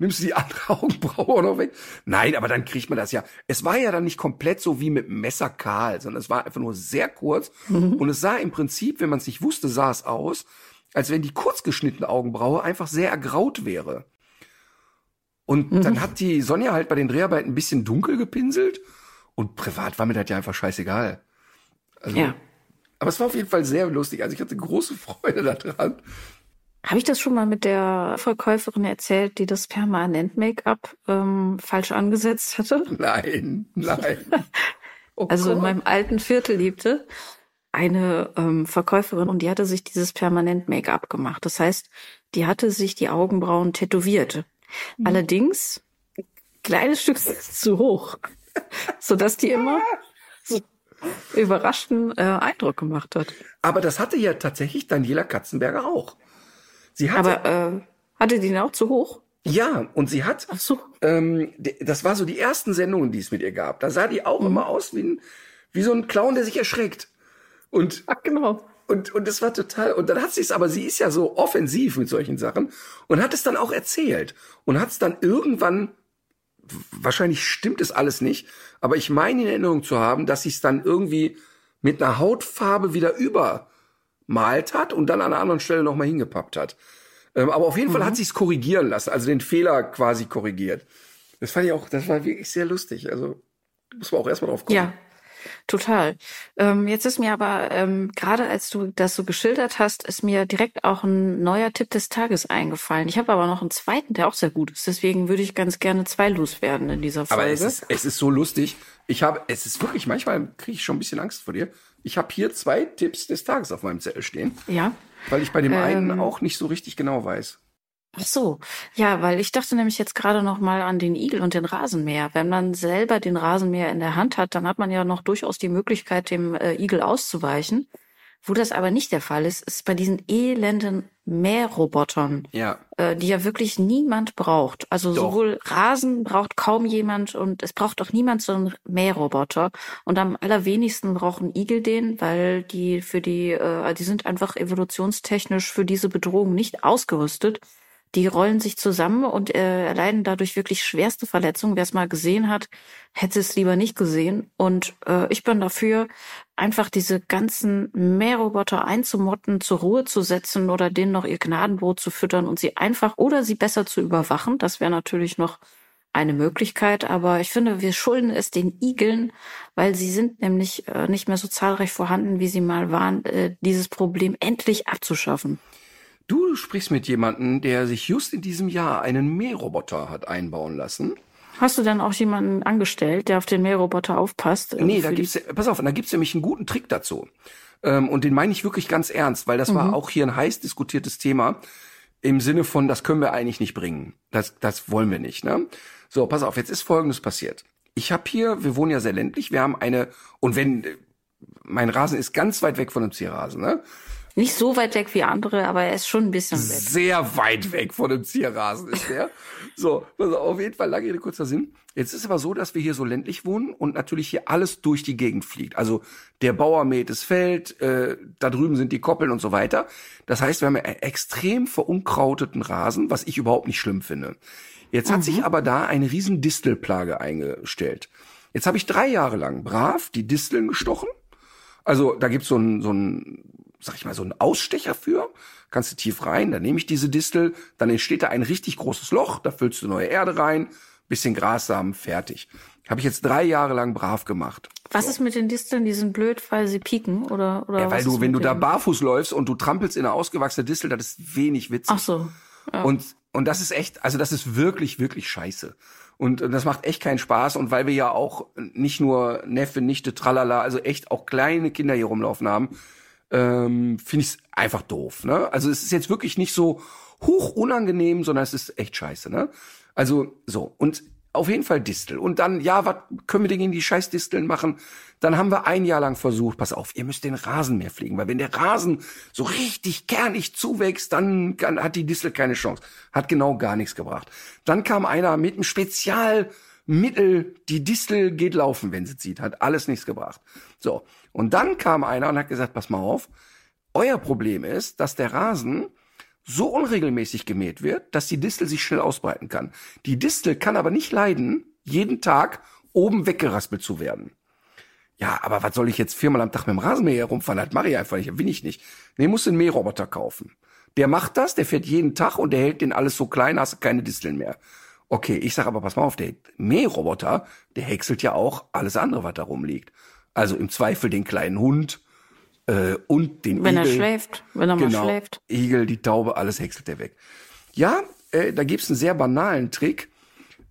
Nimmst du die andere Augenbraue noch weg? Nein, aber dann kriegt man das ja. Es war ja dann nicht komplett so wie mit Messer kahl, sondern es war einfach nur sehr kurz. Und es sah im Prinzip, wenn man es nicht wusste, sah es aus, als wenn die kurz geschnittene Augenbraue einfach sehr ergraut wäre. Und dann hat die Sonja halt bei den Dreharbeiten ein bisschen dunkel gepinselt. Und privat war mir das ja einfach scheißegal. Also, Ja. Aber es war auf jeden Fall sehr lustig. Also ich hatte große Freude daran. Habe ich das schon mal mit der Verkäuferin erzählt, die das Permanent-Make-up ähm, falsch angesetzt hatte? Nein, nein. Oh Also in Gott. meinem alten Viertel lebte eine ähm, Verkäuferin und die hatte sich dieses Permanent-Make-up gemacht. Das heißt, die hatte sich die Augenbrauen tätowiert. Allerdings ein kleines Stück zu hoch, sodass die immer so überraschten äh, Eindruck gemacht hat. Aber das hatte ja tatsächlich Daniela Katzenberger auch. Sie hatte, Aber äh, hatte die auch zu hoch? ja, und sie hat, Ach so. ähm, das war so die ersten Sendungen, die es mit ihr gab. Da sah die auch immer aus wie, ein, wie so ein Clown, der sich erschreckt. Und Ach, genau. Und, und das war total, und dann hat sie es, aber sie ist ja so offensiv mit solchen Sachen und hat es dann auch erzählt und hat es dann irgendwann, wahrscheinlich stimmt es alles nicht, aber ich meine in Erinnerung zu haben, dass sie es dann irgendwie mit einer Hautfarbe wieder übermalt hat und dann an einer anderen Stelle nochmal hingepappt hat. Ähm, aber auf jeden Fall hat sie es korrigieren lassen, also den Fehler quasi korrigiert. Das fand ich auch, das war wirklich sehr lustig. Also muss man auch erstmal drauf kommen. Ja, total. Ähm, jetzt ist mir aber, ähm, gerade als du das so geschildert hast, ist mir direkt auch ein neuer Tipp des Tages eingefallen. Ich habe aber noch einen zweiten, der auch sehr gut ist. Deswegen würde ich ganz gerne zwei loswerden in dieser Folge. Aber es ist, es ist so lustig. Ich habe, es ist wirklich, manchmal kriege ich schon ein bisschen Angst vor dir. Ich habe hier zwei Tipps des Tages auf meinem Zettel stehen, ja. weil ich bei dem einen Ähm. auch nicht so richtig genau weiß. Ach so, ja, weil ich dachte nämlich jetzt gerade noch mal an den Igel und den Rasenmäher. Wenn man selber den Rasenmäher in der Hand hat, dann hat man ja noch durchaus die Möglichkeit, dem äh, Igel auszuweichen. Wo das aber nicht der Fall ist, ist bei diesen elenden Mährrobotern, Ja. äh, die ja wirklich niemand braucht. Also Doch. sowohl Rasen braucht kaum jemand und es braucht auch niemand so einen Mähroboter. Und am allerwenigsten brauchen Igel den, weil die für die, äh, die sind einfach evolutionstechnisch für diese Bedrohung nicht ausgerüstet. Die rollen sich zusammen und äh, erleiden dadurch wirklich schwerste Verletzungen. Wer es mal gesehen hat, hätte es lieber nicht gesehen. Und äh, ich bin dafür, einfach diese ganzen Mähroboter einzumotten, zur Ruhe zu setzen oder denen noch ihr Gnadenbrot zu füttern und sie einfach oder sie besser zu überwachen. Das wäre natürlich noch eine Möglichkeit, aber ich finde, wir schulden es den Igeln, weil sie sind nämlich äh, nicht mehr so zahlreich vorhanden, wie sie mal waren, äh, dieses Problem endlich abzuschaffen. Du sprichst mit jemandem, der sich just in diesem Jahr einen Mähroboter hat einbauen lassen. Hast du dann auch jemanden angestellt, der auf den Mähroboter aufpasst? äh, Nee, da gibt's, pass auf, da gibt's nämlich einen guten Trick dazu. Ähm, und den meine ich wirklich ganz ernst, weil das war auch hier ein heiß diskutiertes Thema im Sinne von, das können wir eigentlich nicht bringen. Das, das wollen wir nicht. Ne? So, pass auf, jetzt ist Folgendes passiert. Ich habe hier, wir wohnen ja sehr ländlich, wir haben eine, und wenn, äh, mein Rasen ist ganz weit weg von einem Zierrasen, ne? Nicht so weit weg wie andere, aber er ist schon ein bisschen weg. Sehr weit weg von dem Zierrasen ist der. so, also auf jeden Fall lange Rede, kurzer Sinn. Jetzt ist aber so, dass wir hier so ländlich wohnen und natürlich hier alles durch die Gegend fliegt. Also der Bauer mäht das Feld, äh, da drüben sind die Koppeln und so weiter. Das heißt, wir haben einen extrem verunkrauteten Rasen, was ich überhaupt nicht schlimm finde. Jetzt hat sich aber da eine riesen Distelplage eingestellt. Jetzt habe ich drei Jahre lang brav die Disteln gestochen. Also da gibt's so ein, so ein, sag ich mal, so ein Ausstecher für. Kannst du tief rein, dann nehme ich diese Distel, dann entsteht da ein richtig großes Loch, da füllst du neue Erde rein, bisschen Grassamen, fertig. Habe ich jetzt drei Jahre lang brav gemacht. Was ist mit den Disteln? Die sind blöd, weil sie pieken oder oder Ja, weil du, wenn du da barfuß läufst und du trampelst in eine ausgewachsene Distel, das ist wenig witzig. Ach so. Und, und das ist echt, also das ist wirklich, wirklich scheiße. Und, und das macht echt keinen Spaß. Und weil wir ja auch nicht nur Neffe, Nichte, Tralala, also echt auch kleine Kinder hier rumlaufen haben, ähm, finde ich es einfach doof. Ne? Also es ist jetzt wirklich nicht so hoch unangenehm, sondern es ist echt scheiße. Ne? Also so. Und auf jeden Fall Distel. Und dann, ja, was können wir denn gegen die scheiß Disteln machen? Dann haben wir ein Jahr lang versucht, pass auf, ihr müsst den Rasen mehr pflegen, weil wenn der Rasen so richtig kernig zuwächst, dann kann, hat die Distel keine Chance. Hat genau gar nichts gebracht. Dann kam einer mit einem Spezialmittel, die Distel geht laufen, wenn sie zieht. Hat alles nichts gebracht. So. Und dann kam einer und hat gesagt, pass mal auf, euer Problem ist, dass der Rasen so unregelmäßig gemäht wird, dass die Distel sich schnell ausbreiten kann. Die Distel kann aber nicht leiden, jeden Tag oben weggeraspelt zu werden. Ja, aber was soll ich jetzt viermal am Tag mit dem Rasenmäher herumfahren? Das mache ich einfach nicht, will ich nicht. Nee, musst einen Mähroboter kaufen. Der macht das, der fährt jeden Tag und der hält den alles so klein, hast du keine Disteln mehr. Okay, ich sag aber, pass mal auf, der Mähroboter, der häckselt ja auch alles andere, was da rumliegt. Also im Zweifel den kleinen Hund, äh, und den wenn Igel. er schläft, wenn er genau, mal schläft. Igel, die Taube, alles häckselt er weg. Ja, äh, da gibt's einen sehr banalen Trick.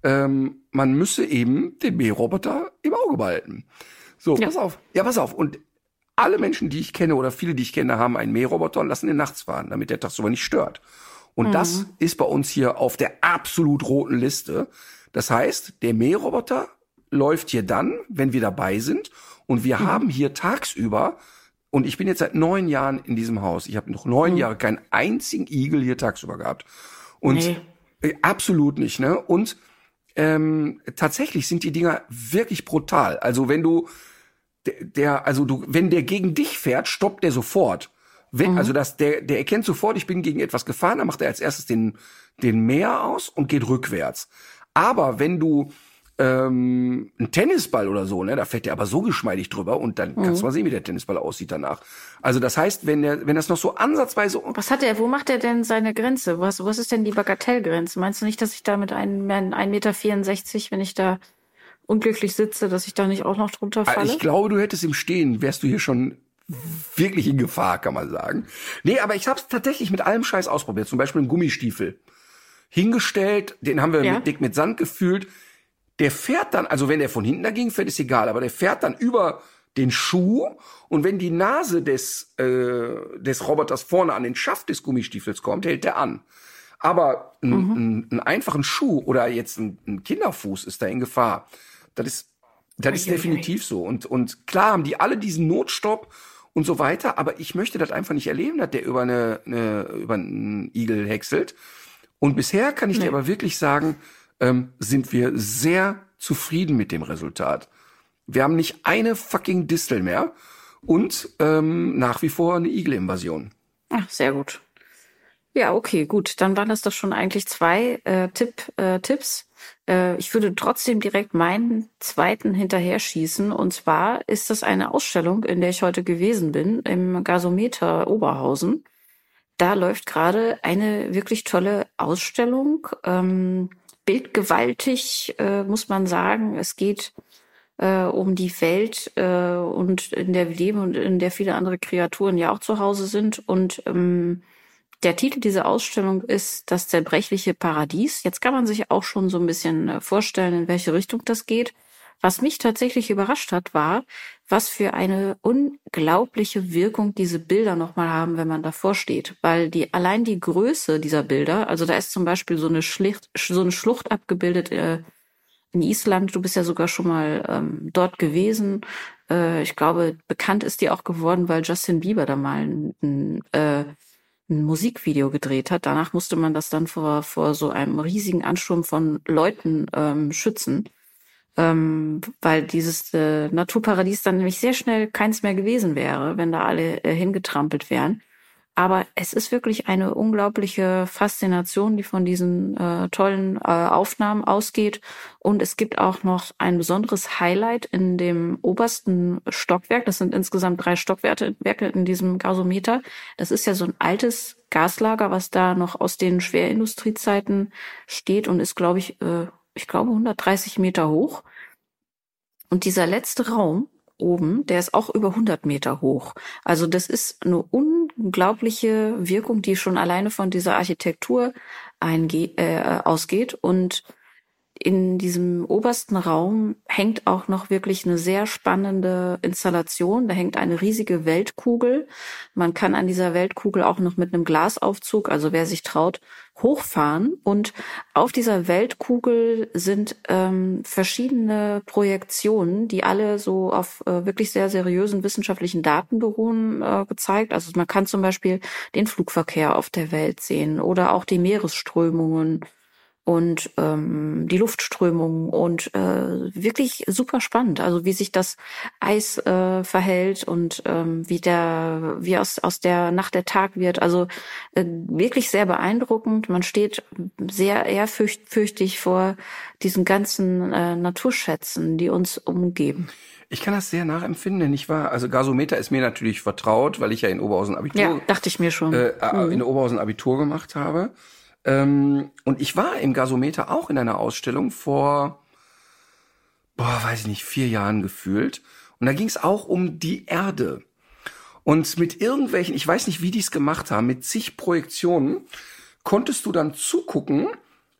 Ähm, man müsse eben den Mähroboter im Auge behalten. So, Ja. pass auf. Ja, pass auf. Und alle Menschen, die ich kenne oder viele, die ich kenne, haben einen Mähroboter und lassen den nachts fahren, damit der tagsüber nicht stört. Und das ist bei uns hier auf der absolut roten Liste. Das heißt, der Mähroboter läuft hier dann, wenn wir dabei sind. Und wir haben hier tagsüber, und ich bin jetzt seit neun Jahren in diesem Haus, ich habe noch neun Jahre keinen einzigen Igel hier tagsüber gehabt. Und Nee. äh, absolut nicht, ne? Und ähm, tatsächlich sind die Dinger wirklich brutal. Also wenn du der, der also du, wenn der gegen dich fährt, stoppt der sofort. Wenn, Also das, der, der erkennt sofort, ich bin gegen etwas gefahren, dann macht er als erstes den, den Mäher aus und geht rückwärts. Aber wenn du ähm, ein Tennisball oder so, ne, da fährt der aber so geschmeidig drüber und dann kannst du mal sehen, wie der Tennisball aussieht danach. Also das heißt, wenn der, wenn das noch so ansatzweise Was hat er, wo macht er denn seine Grenze? Was, was ist denn die Bagatellgrenze? Meinst du nicht, dass ich da mit einem 1,64 Meter, wenn ich da unglücklich sitze, dass ich da nicht auch noch drunter Ah, falle? Ich glaube, du hättest im Stehen, wärst du hier schon wirklich in Gefahr, kann man sagen. Nee, aber ich habe es tatsächlich mit allem Scheiß ausprobiert. Zum Beispiel einen Gummistiefel. Hingestellt, den haben wir Ja. mit, dick mit Sand gefüllt. Der fährt dann, also wenn der von hinten dagegen fährt, ist egal, aber der fährt dann über den Schuh und wenn die Nase des, äh, des Roboters vorne an den Schaft des Gummistiefels kommt, hält der an. Aber ein, ein, einen einfachen Schuh oder jetzt ein, ein Kinderfuß ist da in Gefahr. Das ist, das ist definitiv so. Und, und klar haben die alle diesen Notstopp und so weiter, aber ich möchte das einfach nicht erleben, dass der über eine, eine über einen Igel häckselt. Und bisher kann ich dir aber wirklich sagen, ähm, sind wir sehr zufrieden mit dem Resultat. Wir haben nicht eine fucking Distel mehr und ähm, nach wie vor eine Igel-Invasion. Ach, sehr gut. Ja, okay, gut. Dann waren das doch schon eigentlich zwei äh, Tipp, äh, Tipps. Äh, ich würde trotzdem direkt meinen zweiten hinterher schießen. Und zwar ist das eine Ausstellung, in der ich heute gewesen bin, im Gasometer Oberhausen. Da läuft gerade eine wirklich tolle Ausstellung. Ähm, bildgewaltig, äh, muss man sagen. Es geht äh, um die Welt äh, und in der wir leben und in der viele andere Kreaturen ja auch zu Hause sind. Und ähm, der Titel dieser Ausstellung ist Das zerbrechliche Paradies. Jetzt kann man sich auch schon so ein bisschen äh, vorstellen, in welche Richtung das geht. Was mich tatsächlich überrascht hat, war, was für eine unglaubliche Wirkung diese Bilder nochmal haben, wenn man davor steht. Weil die, allein die Größe dieser Bilder, also da ist zum Beispiel so eine Schlicht, so eine Schlucht abgebildet, äh, in Island. Du bist ja sogar schon mal ähm, dort gewesen. Äh, ich glaube, bekannt ist die auch geworden, weil Justin Bieber da mal ein, ein, äh, ein Musikvideo gedreht hat. Danach musste man das dann vor, vor so einem riesigen Ansturm von Leuten ähm, schützen. Ähm, weil dieses äh, Naturparadies dann nämlich sehr schnell keins mehr gewesen wäre, wenn da alle äh, hingetrampelt wären. Aber es ist wirklich eine unglaubliche Faszination, die von diesen äh, tollen äh, Aufnahmen ausgeht. Und es gibt auch noch ein besonderes Highlight in dem obersten Stockwerk. Das sind insgesamt drei Stockwerke Werke in diesem Gasometer. Das ist ja so ein altes Gaslager, was da noch aus den Schwerindustriezeiten steht und ist, glaube ich, äh, ich glaube 130 Meter hoch. Und dieser letzte Raum oben, der ist auch über 100 Meter hoch. Also das ist eine unglaubliche Wirkung, die schon alleine von dieser Architektur äh, ausgeht. Und in diesem obersten Raum hängt auch noch wirklich eine sehr spannende Installation. Da hängt eine riesige Weltkugel. Man kann an dieser Weltkugel auch noch mit einem Glasaufzug, also wer sich traut, hochfahren und auf dieser Weltkugel sind ähm, verschiedene Projektionen, die alle so auf äh, wirklich sehr seriösen wissenschaftlichen Daten beruhen, äh, gezeigt. Also man kann zum Beispiel den Flugverkehr auf der Welt sehen oder auch die Meeresströmungen und ähm, die Luftströmung und äh, wirklich super spannend. Also wie sich das Eis äh, verhält und ähm, wie der wie aus aus der Nacht der Tag wird. Also äh, wirklich sehr beeindruckend. Man steht sehr ehrfürchtig vor diesen ganzen äh, Naturschätzen, die uns umgeben. Ich kann das sehr nachempfinden, denn ich war, also Gasometer ist mir natürlich vertraut, weil ich ja in Oberhausen Abitur, ja, dachte ich mir schon, äh, mhm. in Oberhausen Abitur gemacht habe. Ähm, und ich war im Gasometer auch in einer Ausstellung vor, boah, weiß ich nicht, vier Jahren gefühlt. Und da ging es auch um die Erde. Und mit irgendwelchen, ich weiß nicht, wie die es gemacht haben, mit zig Projektionen, konntest du dann zugucken,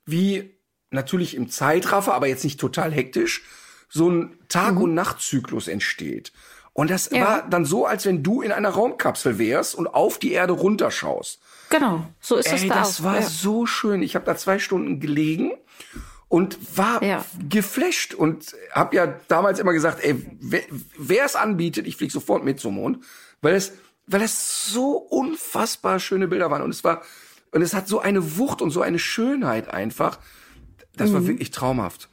wie natürlich im Zeitraffer, aber jetzt nicht total hektisch, so ein Tag- mhm. und Nachtzyklus entsteht. Und das ja. war dann so, als wenn du in einer Raumkapsel wärst und auf die Erde runterschaust. Genau, so ist es da das auch. war ja. so schön. Ich habe da zwei Stunden gelegen und war ja. geflasht und habe ja damals immer gesagt, ey, wer es anbietet, ich flieg sofort mit zum Mond, weil es weil es so unfassbar schöne Bilder waren und es war und es hat so eine Wucht und so eine Schönheit einfach. Das mhm. war wirklich traumhaft.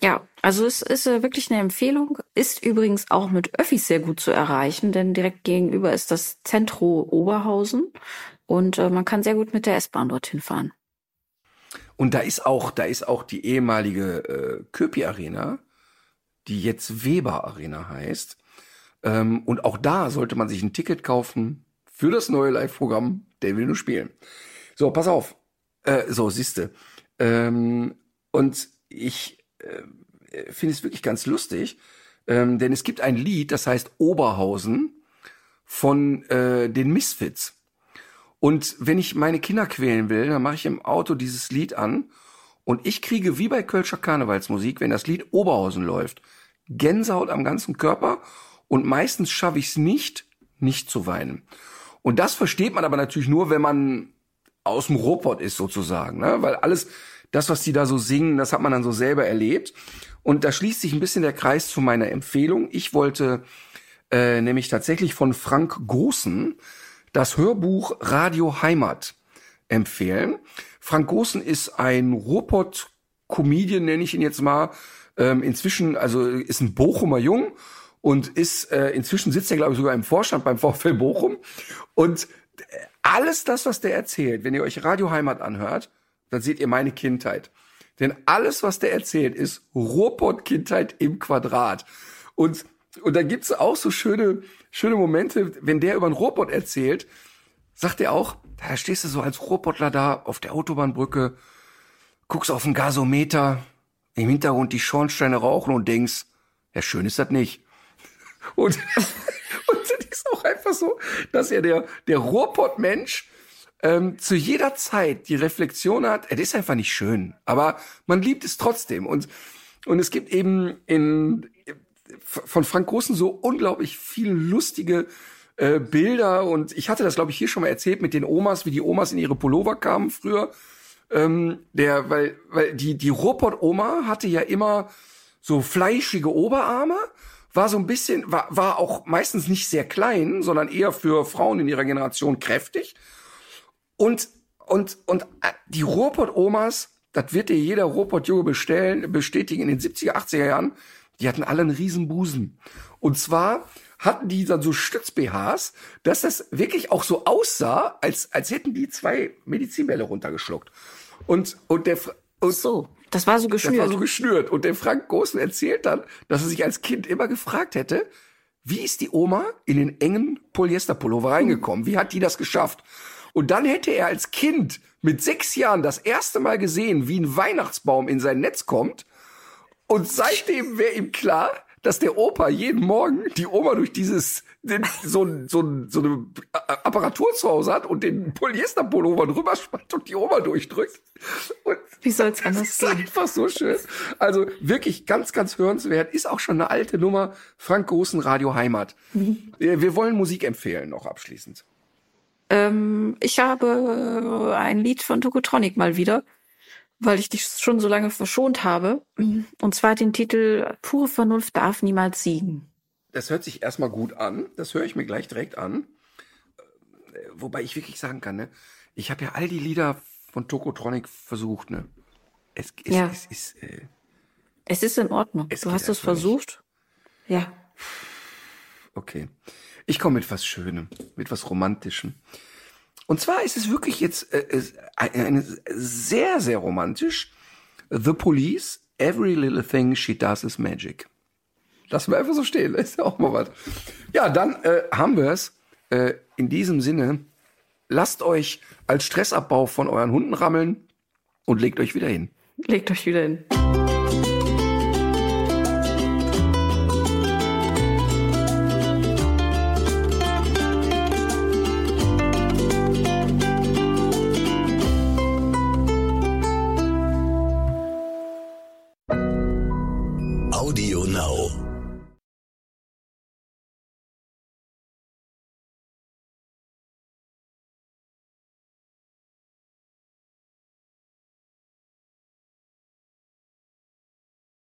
Ja, also es ist äh, wirklich eine Empfehlung. Ist übrigens auch mit Öffis sehr gut zu erreichen, denn direkt gegenüber ist das Zentro Oberhausen. Und äh, man kann sehr gut mit der S-Bahn dorthin fahren. Und da ist auch, da ist auch die ehemalige äh, Köpi Arena, die jetzt Weber Arena heißt. Ähm, und auch da sollte man sich ein Ticket kaufen für das neue Live-Programm. Der will nur spielen. So, pass auf. Äh, so, siehste. Ähm, und ich äh, finde es wirklich ganz lustig, ähm, denn es gibt ein Lied, das heißt Oberhausen von äh, den Misfits. Und wenn ich meine Kinder quälen will, dann mache ich im Auto dieses Lied an und ich kriege wie bei Kölscher Karnevalsmusik, wenn das Lied Oberhausen läuft, Gänsehaut am ganzen Körper und meistens schaffe ich es nicht, nicht zu weinen. Und das versteht man aber natürlich nur, wenn man aus dem Robot ist sozusagen, ne? weil alles, das, was die da so singen, das hat man dann so selber erlebt. Und da schließt sich ein bisschen der Kreis zu meiner Empfehlung. Ich wollte äh, nämlich tatsächlich von Frank Großen das Hörbuch Radio Heimat empfehlen. Frank Großen ist ein Ruhrpott-Comedian, nenne ich ihn jetzt mal. Ähm, inzwischen, also ist ein Bochumer Jung und ist äh, inzwischen sitzt er, glaube ich, sogar im Vorstand beim VfL Bochum. Und alles das, was der erzählt, wenn ihr euch Radio Heimat anhört, dann seht ihr meine Kindheit. Denn alles, was der erzählt, ist Ruhrpott-Kindheit im Quadrat. Und und da gibt's auch so schöne, schöne Momente, wenn der über einen Robot erzählt, sagt er auch, da stehst du so als Robotler da auf der Autobahnbrücke, guckst auf den Gasometer, im Hintergrund die Schornsteine rauchen und denkst, ja, schön ist das nicht. Und, und das ist auch einfach so, dass er der, der Ruhrpott-Mensch ähm, zu jeder Zeit die Reflexion hat, es ist einfach nicht schön, aber man liebt es trotzdem. Und, und es gibt eben in, von Frank Großen so unglaublich viele lustige äh, Bilder und ich hatte das glaube ich hier schon mal erzählt mit den Omas, wie die Omas in ihre Pullover kamen früher. Ähm, der, weil, weil die die Ruhrpott-Oma hatte ja immer so fleischige Oberarme, war so ein bisschen, war, war auch meistens nicht sehr klein, sondern eher für Frauen in ihrer Generation kräftig. Und und und äh, die Ruhrpott-Omas, das wird dir jeder Ruhrpott-Junge bestellen, bestätigen in den 70er, 80er Jahren die hatten alle einen riesen Busen. Und zwar hatten die dann so Stütz-BHs, dass das wirklich auch so aussah, als, als hätten die zwei Medizinbälle runtergeschluckt. Und, und der, und so, das war so geschnürt. Das war so geschnürt. Und der Frank Großen erzählt dann, dass er sich als Kind immer gefragt hätte, wie ist die Oma in den engen Polyesterpullover reingekommen? Wie hat die das geschafft? Und dann hätte er als Kind mit sechs Jahren das erste Mal gesehen, wie ein Weihnachtsbaum in sein Netz kommt und seitdem wäre ihm klar, dass der Opa jeden Morgen die Oma durch dieses so, so, so eine Apparatur zu Hause hat und den Polyesterpullover drüber spannt und die Oma durchdrückt. Und Wie soll's anders gehen? Einfach so schön. Also wirklich ganz, ganz hörenswert. Ist auch schon eine alte Nummer. Frank Großen Radio Heimat. Mhm. Wir wollen Musik empfehlen noch abschließend. Ähm, ich habe ein Lied von Tokotronic mal wieder, weil ich dich schon so lange verschont habe. Und zwar den Titel Pure Vernunft darf niemals siegen. Das hört sich erstmal gut an. Das höre ich mir gleich direkt an. Wobei ich wirklich sagen kann, ne, ich habe ja all die Lieder von Tokotronic versucht, ne. Es, es, Ja. es ist, äh, Es ist in Ordnung. Du hast es einfach nicht. versucht. Ja. Okay. Ich komme mit was Schönem, mit was Romantischem. Und zwar ist es wirklich jetzt äh, eine, eine sehr, sehr romantisch. The Police, Every Little Thing She Does is Magic. Lassen wir einfach so stehen, ist ja auch mal was. Ja, dann äh, haben wir es. Äh, in diesem Sinne, lasst euch als Stressabbau von euren Hunden rammeln und legt euch wieder hin. Legt euch wieder hin.